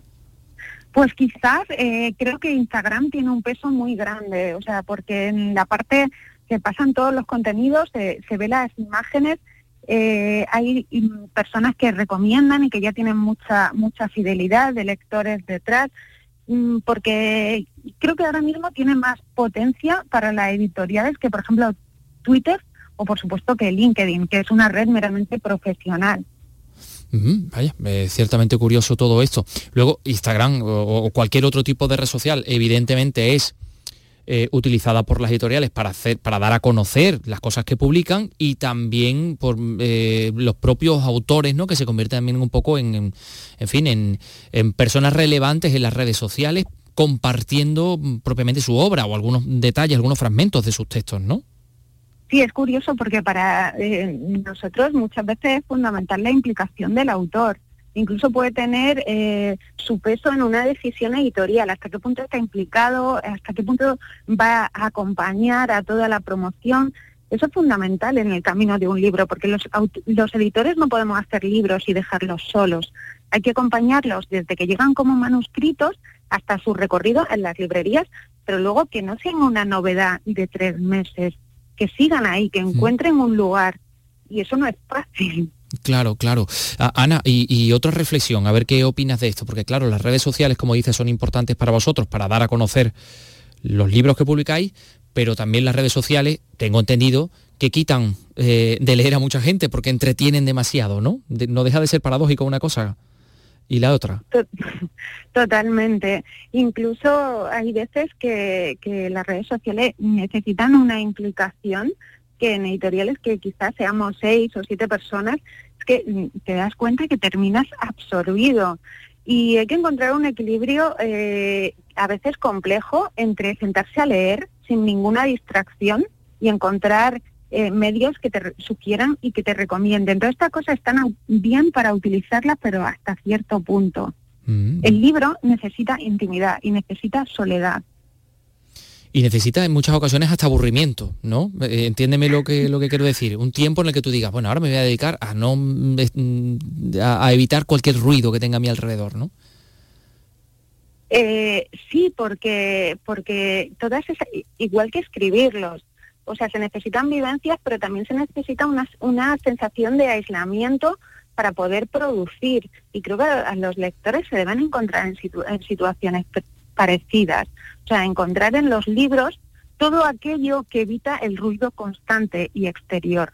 Pues quizás eh, creo que Instagram tiene un peso muy grande, o sea, porque en la parte que pasan todos los contenidos se, ve las imágenes, hay personas que recomiendan y que ya tienen mucha mucha fidelidad de lectores detrás, mm, porque creo que ahora mismo tiene más potencia para las editoriales que, por ejemplo, Twitter o por supuesto que LinkedIn, que es una red meramente profesional. vaya, es ciertamente curioso todo esto. Luego, Instagram o, cualquier otro tipo de red social, evidentemente es eh, utilizada por las editoriales para, hacer, para dar a conocer las cosas que publican y también por eh, los propios autores, ¿no? que se convierten también un poco en, en, fin, en, en personas relevantes en las redes sociales compartiendo propiamente su obra o algunos detalles, algunos fragmentos de sus textos, ¿no? Sí, es curioso porque para eh, nosotros muchas veces es fundamental la implicación del autor. Incluso puede tener eh, su peso en una decisión editorial, hasta qué punto está implicado, hasta qué punto va a acompañar a toda la promoción. Eso es fundamental en el camino de un libro, porque los, los editores no podemos hacer libros y dejarlos solos. Hay que acompañarlos desde que llegan como manuscritos hasta su recorrido en las librerías, pero luego que no sean una novedad de tres meses, que sigan ahí, que encuentren un lugar. Y eso no es fácil. Claro, claro. Ana, y, otra reflexión, a ver qué opinas de esto, porque claro, las redes sociales, como dices, son importantes para vosotros, para dar a conocer los libros que publicáis, pero también las redes sociales, tengo entendido, que quitan eh, de leer a mucha gente porque entretienen demasiado, ¿no? no deja de ser paradójico una cosa y la otra. Totalmente. Incluso hay veces que, las redes sociales necesitan una implicación que en editoriales que quizás seamos seis o siete personas, es que mm, te das cuenta que terminas absorbido. Y hay que encontrar un equilibrio eh, a veces complejo entre sentarse a leer sin ninguna distracción y encontrar eh, medios que te sugieran y que te recomienden. Todas estas cosas están bien para utilizarlas, pero hasta cierto punto. Mm. El libro necesita intimidad y necesita soledad. Y necesita en muchas ocasiones hasta aburrimiento, ¿no? Eh, entiéndeme lo que, lo que quiero decir. Un tiempo en el que tú digas, bueno, ahora me voy a dedicar a no mm, a, evitar cualquier ruido que tenga a mi alrededor, ¿no? Eh, sí, porque, porque todas esas, igual que escribirlos, o sea, se necesitan vivencias, pero también se necesita una, una sensación de aislamiento para poder producir. Y creo que a los lectores se deben encontrar en, en situaciones parecidas. O sea, encontrar en los libros todo aquello que evita el ruido constante y exterior.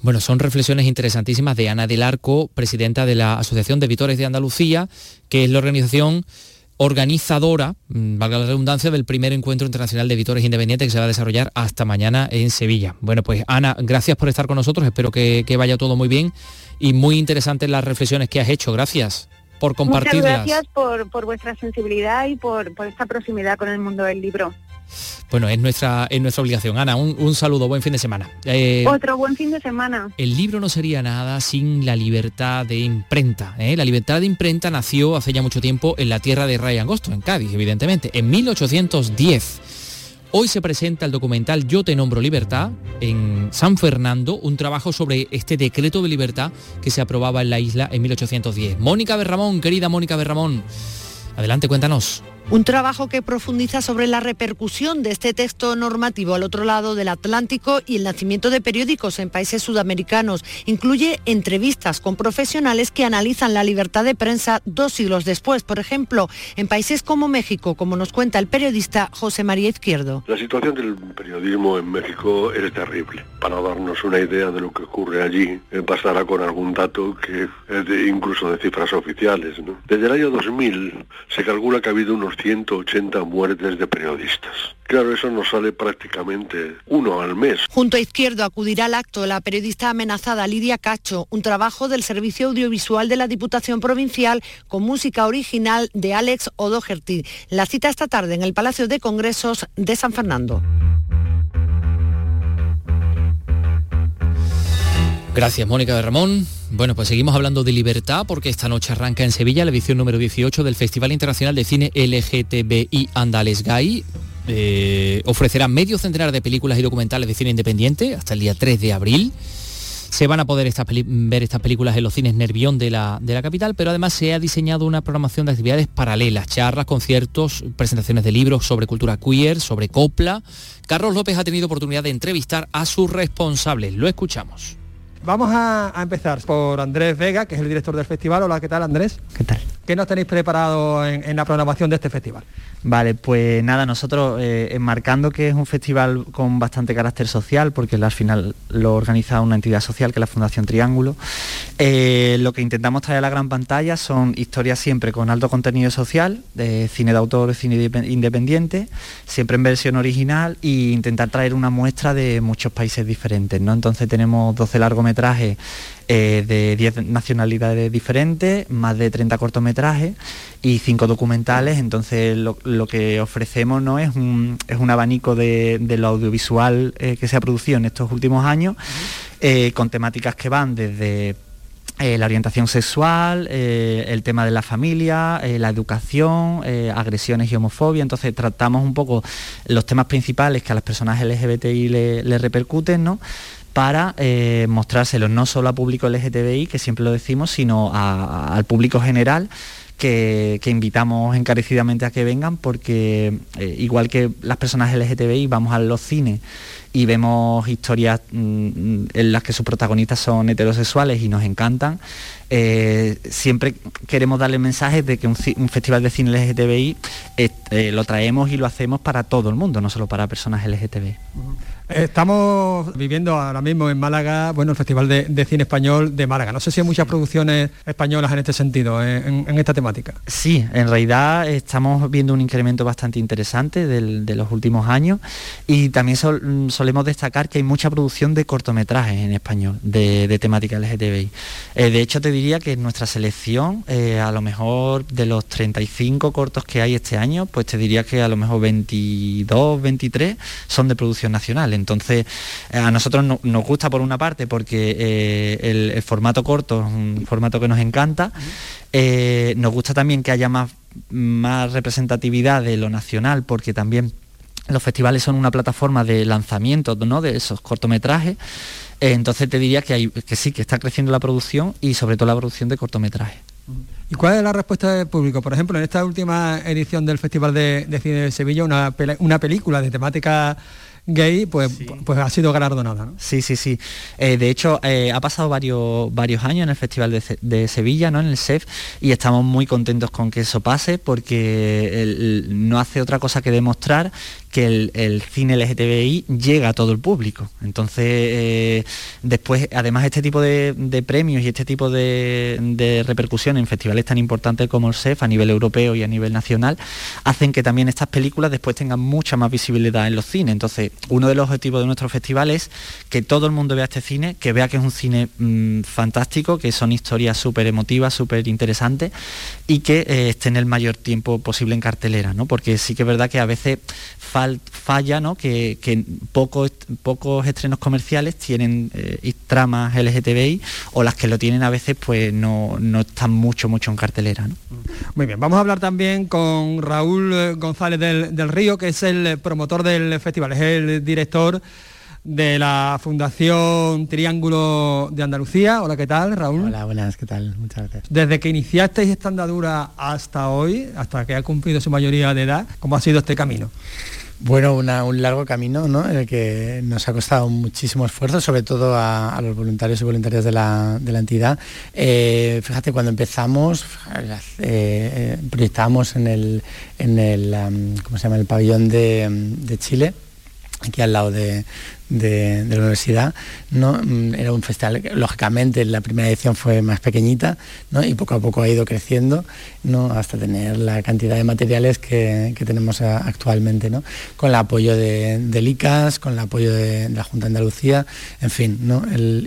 Bueno, son reflexiones interesantísimas de Ana del Arco, presidenta de la Asociación de Editores de Andalucía, que es la organización organizadora, mm, valga la redundancia, del primer encuentro internacional de editores independientes que se va a desarrollar hasta mañana en Sevilla. Bueno, pues Ana, gracias por estar con nosotros, espero que, vaya todo muy bien y muy interesantes las reflexiones que has hecho. Gracias por compartirlas. Muchas gracias por, vuestra sensibilidad y por, por esta proximidad con el mundo del libro. Bueno, es nuestra, es nuestra obligación. Ana, un, saludo, buen fin de semana. Eh, Otro buen fin de semana. El libro no sería nada sin la libertad de imprenta. ¿eh? La libertad de imprenta nació hace ya mucho tiempo en la tierra de Ray Angosto, en Cádiz, evidentemente, en 1810. Hoy se presenta el documental Yo te nombro libertad en San Fernando, un trabajo sobre este decreto de libertad que se aprobaba en la isla en 1810. Mónica Berramón, querida Mónica Berramón, adelante, cuéntanos. Un trabajo que profundiza sobre la repercusión de este texto normativo al otro lado del Atlántico y el nacimiento de periódicos en países sudamericanos. Incluye entrevistas con profesionales que analizan la libertad de prensa dos siglos después. Por ejemplo, en países como México, como nos cuenta el periodista José María Izquierdo. La situación del periodismo en México es terrible. Para darnos una idea de lo que ocurre allí, pasará con algún dato que es de, incluso de cifras oficiales. Desde el año 2000 se calcula que ha habido unos 180 muertes de periodistas. Claro, eso nos sale prácticamente uno al mes. Junto a Izquierdo acudirá al acto la periodista amenazada Lidia Cacho, un trabajo del Servicio Audiovisual de la Diputación Provincial con música original de Alex O'Doherty. La cita esta tarde en el Palacio de Congresos de San Fernando. Gracias, Mónica de Ramón. Bueno, pues seguimos hablando de libertad porque esta noche arranca en Sevilla la edición número 18 del Festival Internacional de Cine LGTBI Andales Gay. Eh, ofrecerá medio centenar de películas y documentales de cine independiente hasta el día 3 de abril. Se van a poder ver estas películas en los cines Nervión de la, de la capital, pero además se ha diseñado una programación de actividades paralelas, charlas, conciertos, presentaciones de libros sobre cultura queer, sobre copla. Carlos López ha tenido oportunidad de entrevistar a sus responsables. Lo escuchamos. Vamos a, empezar por Andrés Vega, que es el director del festival. Hola, ¿qué tal Andrés? ¿Qué tal? ¿Qué nos tenéis preparado en, la programación de este festival? Vale, pues nada, nosotros eh, enmarcando que es un festival con bastante carácter social, porque al final lo organiza una entidad social que es la Fundación Triángulo, eh, lo que intentamos traer a la gran pantalla son historias siempre con alto contenido social, de cine de autor, cine independiente, siempre en versión original e intentar traer una muestra de muchos países diferentes. ¿no? Entonces tenemos 12 largometrajes eh, de 10 nacionalidades diferentes, más de 30 cortometrajes y 5 documentales. Entonces lo, que ofrecemos ¿no? es, un, es un abanico de, lo audiovisual eh, que se ha producido en estos últimos años, con temáticas que van desde la orientación sexual, el tema de la familia, la educación, agresiones y homofobia. Entonces tratamos un poco los temas principales que a las personas LGBTI le, repercuten, ¿no? para eh, mostrárselo no solo a público LGTBI, que siempre lo decimos, sino al público general. Que, invitamos encarecidamente a que vengan porque eh, igual que las personas LGTBI vamos a los cines y vemos historias mm, en las que sus protagonistas son heterosexuales y nos encantan, eh, siempre queremos darle mensajes de que un, festival de cine LGTBI lo traemos y lo hacemos para todo el mundo, no solo para personas LGTBI. Estamos viviendo ahora mismo en Málaga, bueno, el Festival de, Cine Español de Málaga. No sé si hay muchas producciones españolas en este sentido, en, esta temática. Sí, en realidad estamos viendo un incremento bastante interesante de los últimos años y también solemos destacar que hay mucha producción de cortometrajes en español, de, temática LGTBI. Eh, de hecho, te diría que en nuestra selección, eh, a lo mejor de los 35 cortos que hay este año, pues te diría que a lo mejor 22, 23 son de producción nacional entonces, eh, a nosotros nos gusta por una parte porque eh, el, formato corto es un formato que nos encanta. Eh, nos gusta también que haya más, más representatividad de lo nacional porque también los festivales son una plataforma de lanzamiento ¿no? de esos cortometrajes. entonces te diría que, hay, que sí, que está creciendo la producción y sobre todo la producción de cortometrajes. ¿Y cuál es la respuesta del público? Por ejemplo, en esta última edición del Festival de, Cine de Sevilla, una, una película de temática gay, pues, pues ha sido galardonada. ¿no? Sí, sí, sí. Eh, de hecho, eh, ha pasado varios, varios años en el Festival de, Sevilla, ¿no? en el SEF, y estamos muy contentos con que eso pase porque no hace otra cosa que demostrar que el, cine LGTBI llega a todo el público. Entonces, eh, después, además, este tipo de, premios y este tipo de, repercusión en festivales tan importantes como el SEF a nivel europeo y a nivel nacional, hacen que también estas películas después tengan mucha más visibilidad en los cines. Entonces, uno de los objetivos de nuestro festival es que todo el mundo vea este cine, que vea que es un cine mm, fantástico, que son historias súper emotivas, súper interesantes y que eh, estén el mayor tiempo posible en cartelera, ¿no? Porque sí que es verdad que a veces falla, ¿no? Que, pocos, pocos estrenos comerciales tienen eh, tramas LGTBI o las que lo tienen a veces pues no, no están mucho, mucho en cartelera. Muy bien, vamos a hablar también con Raúl eh, González del, del Río, que es el promotor del festival, es el director de la Fundación Triángulo de Andalucía. Hola, ¿qué tal, Raúl? Hola, buenas, ¿qué tal? Muchas gracias. Desde que iniciasteis esta andadura hasta hoy, hasta que ha cumplido su mayoría de edad, ¿cómo ha sido este camino? Bueno, un largo camino ¿no? en el que nos ha costado muchísimo esfuerzo, sobre todo a, los voluntarios y voluntarias de la, entidad. Eh, fíjate, cuando empezamos, eh, eh, proyectábamos en el, en el, ¿cómo se llama? el pabellón de Chile, aquí al lado de, de, la universidad, ¿no? Mm, era un festival, lógicamente la primera edición fue más pequeñita ¿no? y poco a poco ha ido creciendo ¿no? hasta tener la cantidad de materiales que, tenemos actualmente, ¿no? con el apoyo de, del ICAS, con el apoyo de, la Junta de Andalucía, en fin. ¿no?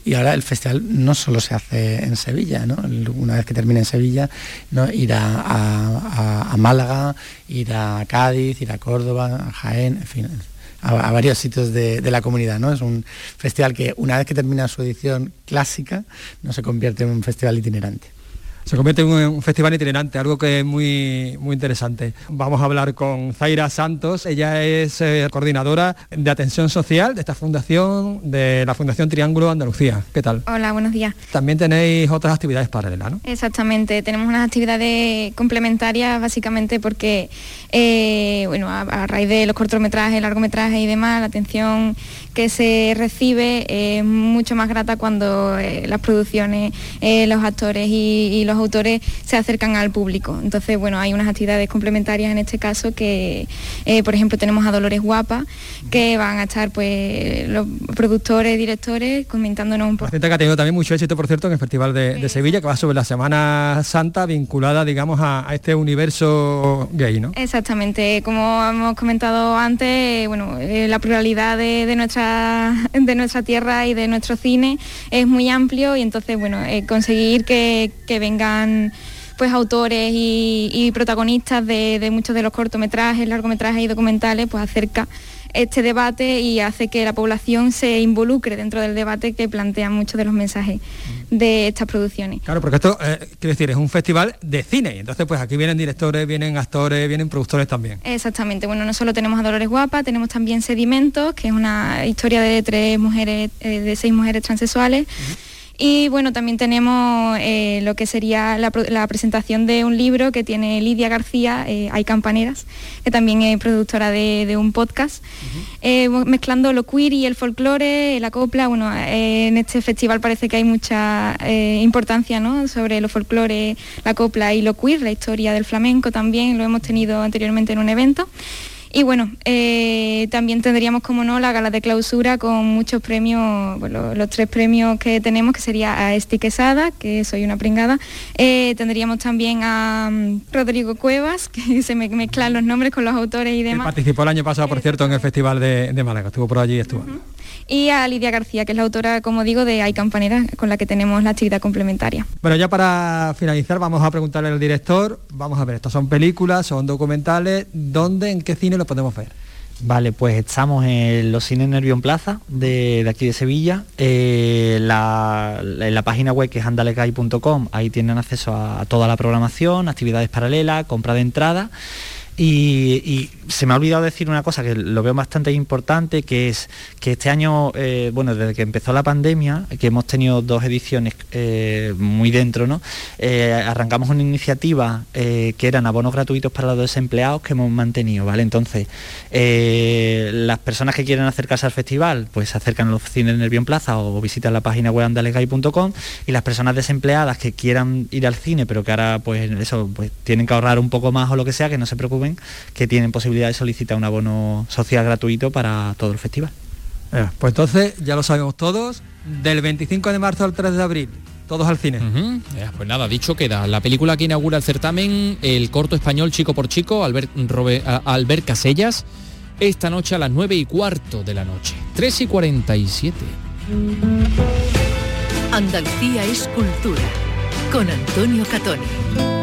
y ahora el festival no solo se hace en Sevilla, ¿no? una vez que termine en Sevilla, ¿no? ir a, a Málaga, ir a Cádiz, ir a Córdoba, a Jaén, en fin a, varios sitios de, la comunidad. ¿no? Es un festival que una vez que termina su edición clásica, no se convierte en un festival itinerante se convierte en un festival itinerante, algo que es muy, muy interesante. Vamos a hablar con Zaira Santos, ella es eh, coordinadora de atención social de esta fundación, de la Fundación Triángulo Andalucía. ¿Qué tal? Hola, buenos días. También tenéis otras actividades paralelas, ¿no? Exactamente, tenemos unas actividades complementarias básicamente porque, eh, bueno, a, a, raíz de los cortometrajes, largometrajes y demás, la atención que se recibe es mucho más grata cuando eh, las producciones, los actores y, y los autores se acercan al público. Entonces, bueno, hay unas actividades complementarias en este caso que, eh, por ejemplo, tenemos a Dolores Guapa, que van a estar pues los productores, directores comentándonos un poco. que ha tenido también mucho éxito, por cierto, en el Festival de, Sevilla, que va sobre la Semana Santa vinculada, digamos, a, este universo gay, ¿no? Exactamente, como hemos comentado antes, bueno, eh, la pluralidad de, nuestra, de nuestra tierra y de nuestro cine es muy amplio y entonces, bueno, eh, conseguir que, vengan pues autores y, protagonistas de, de, muchos de los cortometrajes, largometrajes y documentales, pues acerca este debate y hace que la población se involucre dentro del debate que plantean muchos de los mensajes de estas producciones. Claro, porque esto, eh, quiero decir, es un festival de cine, y entonces pues aquí vienen directores, vienen actores, vienen productores también. Exactamente, bueno, no solo tenemos a Dolores Guapa, tenemos también Sedimentos, que es una historia de tres mujeres, eh, de seis mujeres transexuales. Y bueno, también tenemos eh, lo que sería la, presentación de un libro que tiene Lidia García, eh, Hay Campaneras, que también es productora de, un podcast, eh, mezclando lo queer y el folclore, la copla. Bueno, en este festival parece que hay mucha importancia ¿no? sobre lo folclore, la copla y lo queer, la historia del flamenco también, lo hemos tenido anteriormente en un evento. Y bueno, eh, también tendríamos, como no, la gala de clausura con muchos premios, los tres premios que tenemos, que sería a Esti Quesada, que soy una pringada. Eh, tendríamos también a mm, Rodrigo Cuevas, que se me mezclan los nombres con los autores y demás. participó el año pasado, por cierto, en el Festival de, Málaga, estuvo por allí y estuvo y a Lidia García, que es la autora, como digo, de Hay Campanera, con la que tenemos la actividad complementaria. Bueno, ya para finalizar vamos a preguntarle al director, vamos a ver, estos son películas, son documentales, ¿dónde, en qué cine lo podemos ver? Vale, pues estamos en los cines Nervión Plaza de, aquí de Sevilla. Eh, en la página web que es andalecay.com, ahí tienen acceso a, toda la programación, actividades paralelas, compra de entrada. y, se me ha olvidado decir una cosa que lo veo bastante importante, que es que este año, eh, bueno, desde que empezó la pandemia, que hemos tenido dos ediciones eh, muy dentro, ¿no? Eh, arrancamos una iniciativa que eran abonos gratuitos para los desempleados que hemos mantenido, ¿vale? Entonces, las personas que quieren acercarse al festival, pues se acercan a los cines Nervión Plaza o visitan la página web andalegay.com y las personas desempleadas que quieran ir al cine, pero que ahora, pues eso, pues tienen que ahorrar un poco más o lo que sea, que no se preocupen, que tienen posibilidad solicita un abono social gratuito para todo el festival. Eh, pues entonces, ya lo sabemos todos, del 25 de marzo al 3 de abril, todos al cine. pues nada, dicho queda. La película que inaugura el certamen, el corto español Chico por Chico, Albert, Albert Casellas, esta noche a las 9 y cuarto de la noche. 3 y 47. Andalucía es cultura, con Antonio Catoni.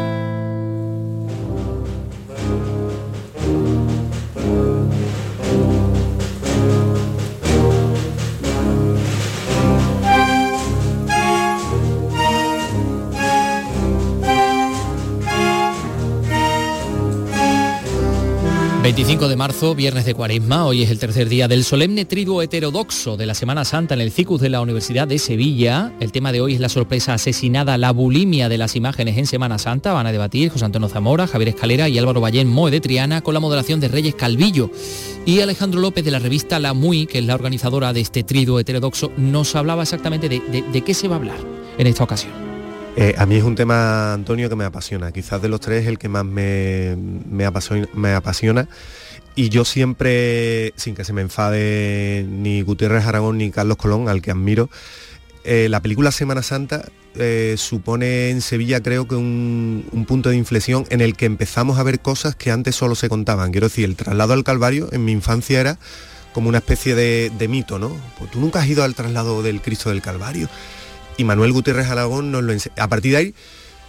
25 de marzo, viernes de cuaresma, hoy es el tercer día del solemne triduo heterodoxo de la Semana Santa en el CICUS de la Universidad de Sevilla. El tema de hoy es la sorpresa asesinada, la bulimia de las imágenes en Semana Santa. Van a debatir José Antonio Zamora, Javier Escalera y Álvaro Ballén Moe de Triana con la moderación de Reyes Calvillo. Y Alejandro López de la revista La Muy, que es la organizadora de este triduo heterodoxo, nos hablaba exactamente de, qué se va a hablar en esta ocasión. Eh, a mí es un tema, Antonio, que me apasiona. Quizás de los tres el que más me, apasiona, Y yo siempre, sin que se me enfade ni Gutiérrez Aragón ni Carlos Colón, al que admiro, eh, la película Semana Santa eh, supone en Sevilla creo que un, punto de inflexión en el que empezamos a ver cosas que antes solo se contaban. Quiero decir, el traslado al Calvario en mi infancia era como una especie de, de mito, ¿no? Pues tú nunca has ido al traslado del Cristo del Calvario y Manuel Gutiérrez Aragón nos lo A partir de ahí,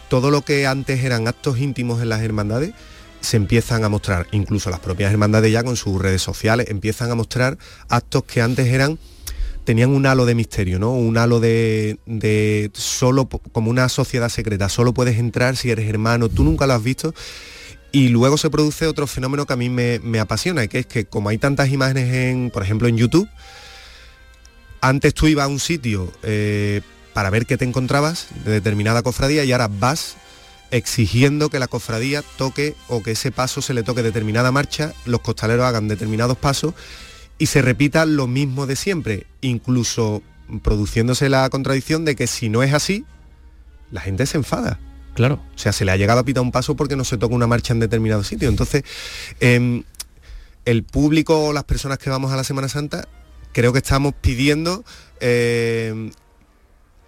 todo lo que antes eran actos íntimos en las hermandades, se empiezan a mostrar, incluso las propias hermandades ya con sus redes sociales, empiezan a mostrar actos que antes eran tenían un halo de misterio, ¿no? Un halo de, de, solo como una sociedad secreta, solo puedes entrar si eres hermano, tú nunca lo has visto. Y luego se produce otro fenómeno que a mí me, apasiona, y que es que como hay tantas imágenes, en, por ejemplo, en YouTube, antes tú ibas a un sitio eh, para ver qué te encontrabas de determinada cofradía y ahora vas exigiendo que la cofradía toque o que ese paso se le toque determinada marcha, los costaleros hagan determinados pasos y se repita lo mismo de siempre, incluso produciéndose la contradicción de que si no es así, la gente se enfada. Claro. O sea, se le ha llegado a pitar un paso porque no se toca una marcha en determinado sitio. Entonces, em, el público o las personas que vamos a la Semana Santa, creo que estamos pidiendo em,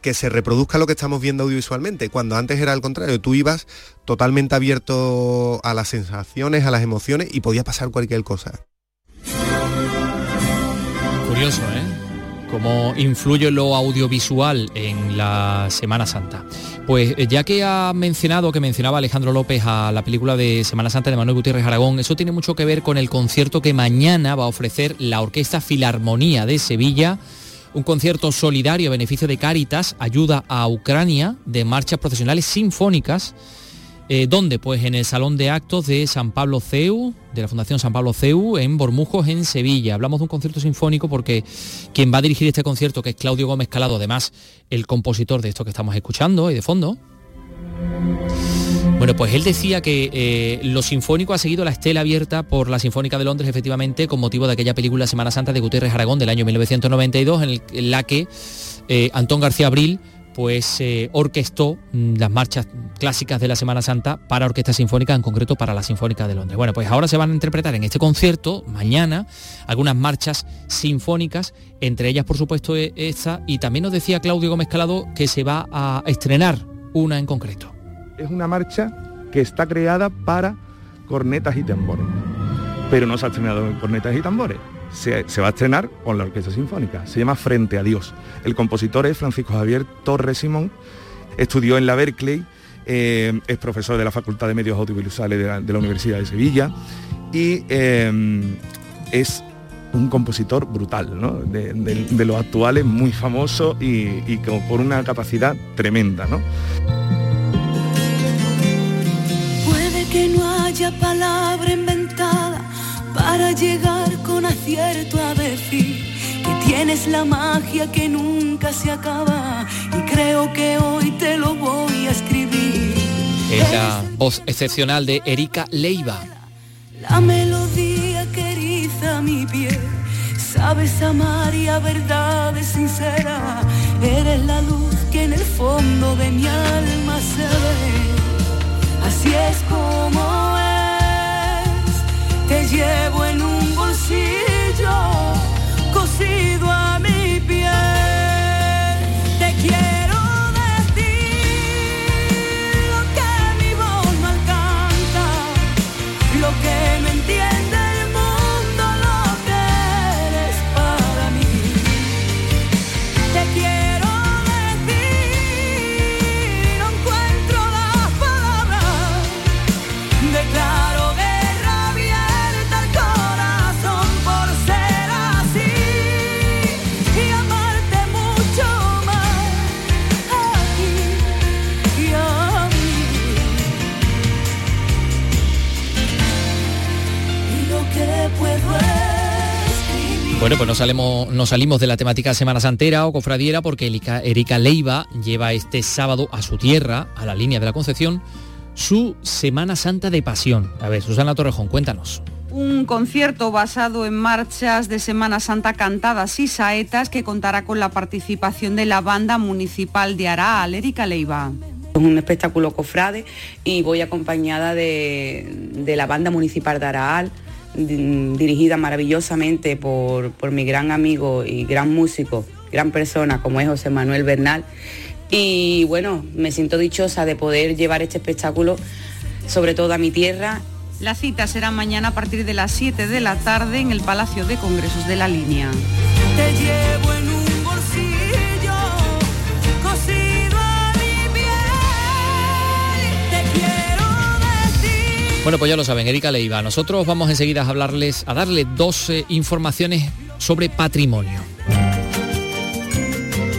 que se reproduzca lo que estamos viendo audiovisualmente, cuando antes era al contrario, tú ibas totalmente abierto a las sensaciones, a las emociones y podía pasar cualquier cosa. Curioso, ¿eh? Cómo influye lo audiovisual en la Semana Santa. Pues eh, ya que ha mencionado, que mencionaba Alejandro López a la película de Semana Santa de Manuel Gutiérrez Aragón, eso tiene mucho que ver con el concierto que mañana va a ofrecer la Orquesta Filarmonía de Sevilla, un concierto solidario a beneficio de Cáritas, ayuda a Ucrania, de marchas profesionales sinfónicas eh, ¿Dónde? Pues en el Salón de Actos de San Pablo CEU, de la Fundación San Pablo CEU, en Bormujos, en Sevilla. Hablamos de un concierto sinfónico porque quien va a dirigir este concierto, que es Claudio Gómez Calado, además el compositor de esto que estamos escuchando y de fondo, bueno, pues él decía que eh, lo sinfónico ha seguido la estela abierta por la Sinfónica de Londres, efectivamente, con motivo de aquella película Semana Santa de Gutiérrez Aragón del año 1992, en, la que eh, Antón García Abril pues eh, orquestó mm, las marchas clásicas de la Semana Santa para orquesta sinfónica, en concreto para la Sinfónica de Londres. Bueno, pues ahora se van a interpretar en este concierto, mañana, algunas marchas sinfónicas, entre ellas por supuesto e, esta, y también nos decía Claudio Gómez Calado que se va a estrenar una en concreto. Es una marcha que está creada para cornetas y tambores, pero no se ha estrenado en cornetas y tambores se, va a estrenar con la Orquesta Sinfónica. Se llama Frente a Dios. El compositor es Francisco Javier Torres Simón, estudió en la Berkeley, eh, es profesor de la Facultad de Medios Audiovisuales de la, Universidad de Sevilla y eh, es un compositor brutal, ¿no? de, los actuales, muy famoso y, y con, una capacidad tremenda. ¿no? Palabra inventada para llegar con acierto a decir que tienes la magia que nunca se acaba y creo que hoy te lo voy a escribir. Es la voz excepcional de Erika Leiva. La melodía que eriza mi piel, sabes amar y a verdad es sincera, eres la luz que en el fondo de mi alma se ve. Así es como te llevo en un bolsillo Bueno, pues no salimos, no salimos de la temática Semana Santera o Cofradiera porque Erika Leiva lleva este sábado a su tierra, a la línea de la Concepción, su Semana Santa de Pasión. A ver, Susana Torrejón, cuéntanos un concierto basado en marchas de Semana Santa cantadas y saetas que contará con la participación de la banda municipal de Araal, Erika Leiva. Es un espectáculo cofrade y voy acompañada de, de la banda municipal de Araal, dirigida maravillosamente por, mi gran amigo y gran músico, gran persona como es José Manuel Bernal. Y bueno, me siento dichosa de poder llevar este espectáculo sobre todo a mi tierra. La cita será mañana a partir de las 7 de la tarde en el Palacio de Congresos de la Línea. Bueno, pues ya lo saben, Erika Leiva. Nosotros vamos enseguida a hablarles, a darle dos informaciones sobre patrimonio.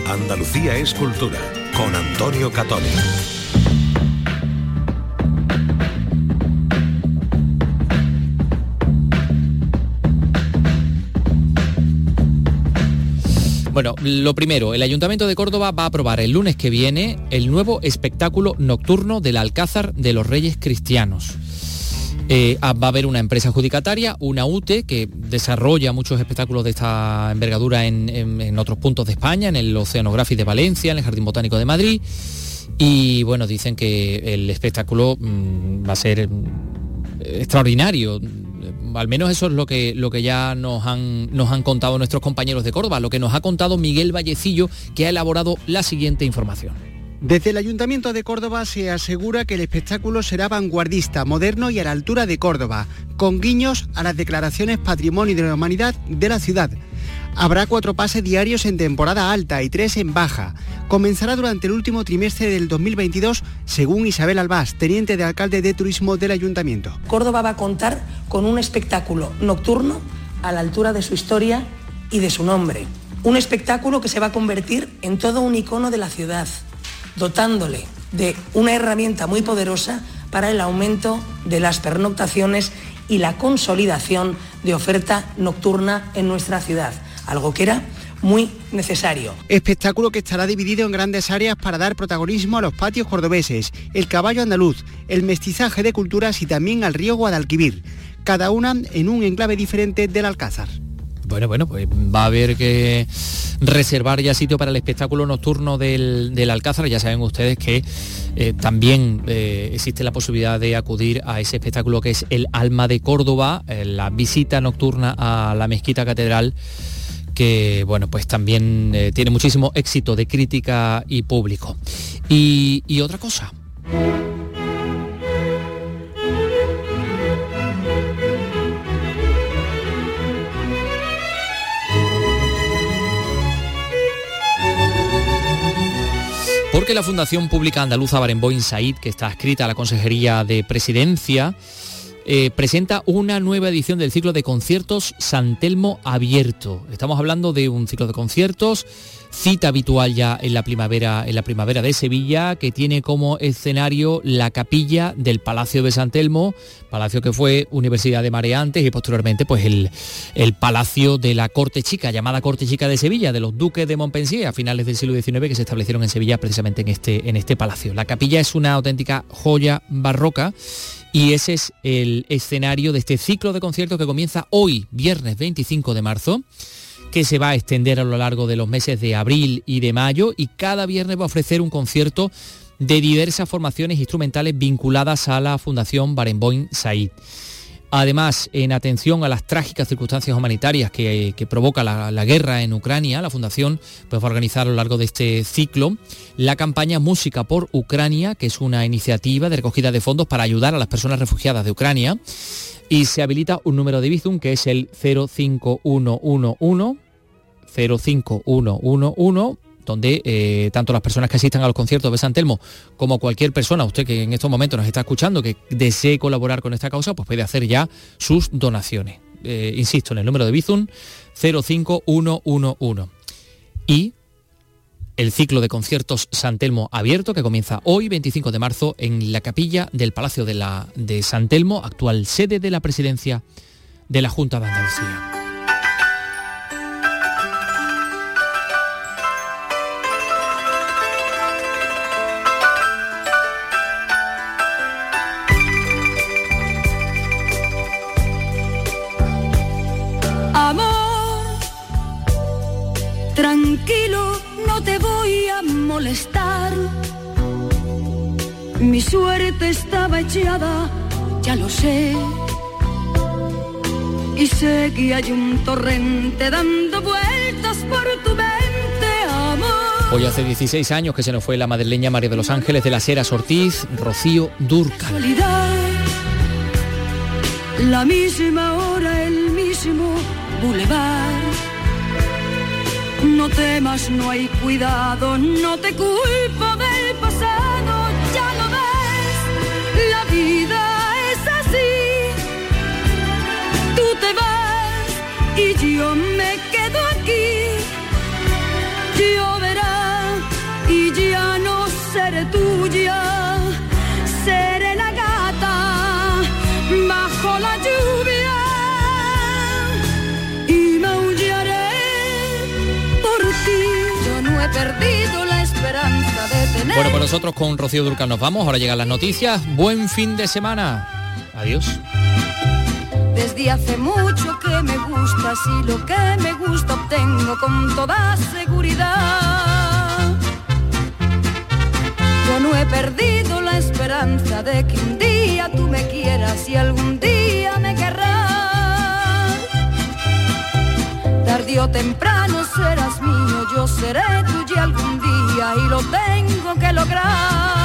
Andalucía es cultura, con Antonio Catoni. Bueno, lo primero, el Ayuntamiento de Córdoba va a aprobar el lunes que viene el nuevo espectáculo nocturno del Alcázar de los Reyes Cristianos. Eh, ah, va a haber una empresa adjudicataria, una UTE, que desarrolla muchos espectáculos de esta envergadura en, otros puntos de España, en el Oceanography de Valencia, en el Jardín Botánico de Madrid. Y bueno, dicen que el espectáculo mm, va a ser mm, extraordinario. Al menos eso es lo que, lo que ya nos han, nos han contado nuestros compañeros de Córdoba, lo que nos ha contado Miguel Vallecillo, que ha elaborado la siguiente información. Desde el Ayuntamiento de Córdoba se asegura que el espectáculo será vanguardista, moderno y a la altura de Córdoba, con guiños a las declaraciones Patrimonio de la Humanidad de la ciudad. Habrá cuatro pases diarios en temporada alta y tres en baja. Comenzará durante el último trimestre del 2022, según Isabel Albás, teniente de alcalde de turismo del ayuntamiento. Córdoba va a contar con un espectáculo nocturno a la altura de su historia y de su nombre. Un espectáculo que se va a convertir en todo un icono de la ciudad, dotándole de una herramienta muy poderosa para el aumento de las pernoctaciones y la consolidación de oferta nocturna en nuestra ciudad, algo que era muy necesario. Espectáculo que estará dividido en grandes áreas para dar protagonismo a los patios cordobeses, el caballo andaluz, el mestizaje de culturas y también al río Guadalquivir, cada una en un enclave diferente del Alcázar. Bueno, bueno, pues va a haber que reservar ya sitio para el espectáculo nocturno del, del Alcázar. Ya saben ustedes que eh, también eh, existe la posibilidad de acudir a ese espectáculo que es el Alma de Córdoba, eh, la visita nocturna a la mezquita catedral que bueno pues también tiene muchísimo éxito de crítica y público. Y otra cosa. Porque la Fundación Pública Andaluza Barenboim Said, que está escrita a la Consejería de Presidencia, eh, presenta una nueva edición del ciclo de conciertos San Telmo Abierto. Estamos hablando de un ciclo de conciertos, cita habitual ya en la primavera, en la primavera de Sevilla, que tiene como escenario la capilla del Palacio de San Telmo, palacio que fue Universidad de Marea antes y posteriormente pues el, el Palacio de la Corte Chica, llamada Corte Chica de Sevilla, de los duques de Montpensier a finales del siglo XIX que se establecieron en Sevilla precisamente en este, en este palacio. La capilla es una auténtica joya barroca y ese es el escenario de este ciclo de conciertos que comienza hoy, viernes 25 de marzo, que se va a extender a lo largo de los meses de abril y de mayo y cada viernes va a ofrecer un concierto de diversas formaciones instrumentales vinculadas a la Fundación Barenboim Said. Además, en atención a las trágicas circunstancias humanitarias que, provoca la, la, guerra en Ucrania, la Fundación pues, va a organizar a lo largo de este ciclo la campaña Música por Ucrania, que es una iniciativa de recogida de fondos para ayudar a las personas refugiadas de Ucrania. Y se habilita un número de Bizum que es el 05111 05111 donde eh, tanto las personas que asistan a los conciertos de San Telmo como cualquier persona, usted que en estos momentos nos está escuchando, que desee colaborar con esta causa, pues puede hacer ya sus donaciones. Eh, insisto, en el número de Bizum 05111. Y el ciclo de conciertos San Telmo abierto que comienza hoy, 25 de marzo, en la capilla del Palacio de, la, de San Telmo, actual sede de la presidencia de la Junta de Andalucía. Tranquilo, no te voy a molestar. Mi suerte estaba echada, ya lo sé. Y sé que hay un torrente dando vueltas por tu mente, amor. Hoy hace 16 años que se nos fue la madrileña María de los Ángeles de las Heras Ortiz, Rocío Durcal. La misma hora, el mismo bulevar. No temas, no hay cuidado, no te culpo del pasado, ya lo ves, la vida es así. Tú te vas y yo me Bueno, pues nosotros con Rocío Durcal nos vamos. Ahora llegan las noticias. Buen fin de semana. Adiós. Desde hace mucho que me gusta, y lo que me gusta obtengo con toda seguridad. Yo no he perdido la esperanza de que un día tú me quieras y algún día me querrás. Tarde o temprano serás mío, yo seré tuya algún día y lo tengo que lograr.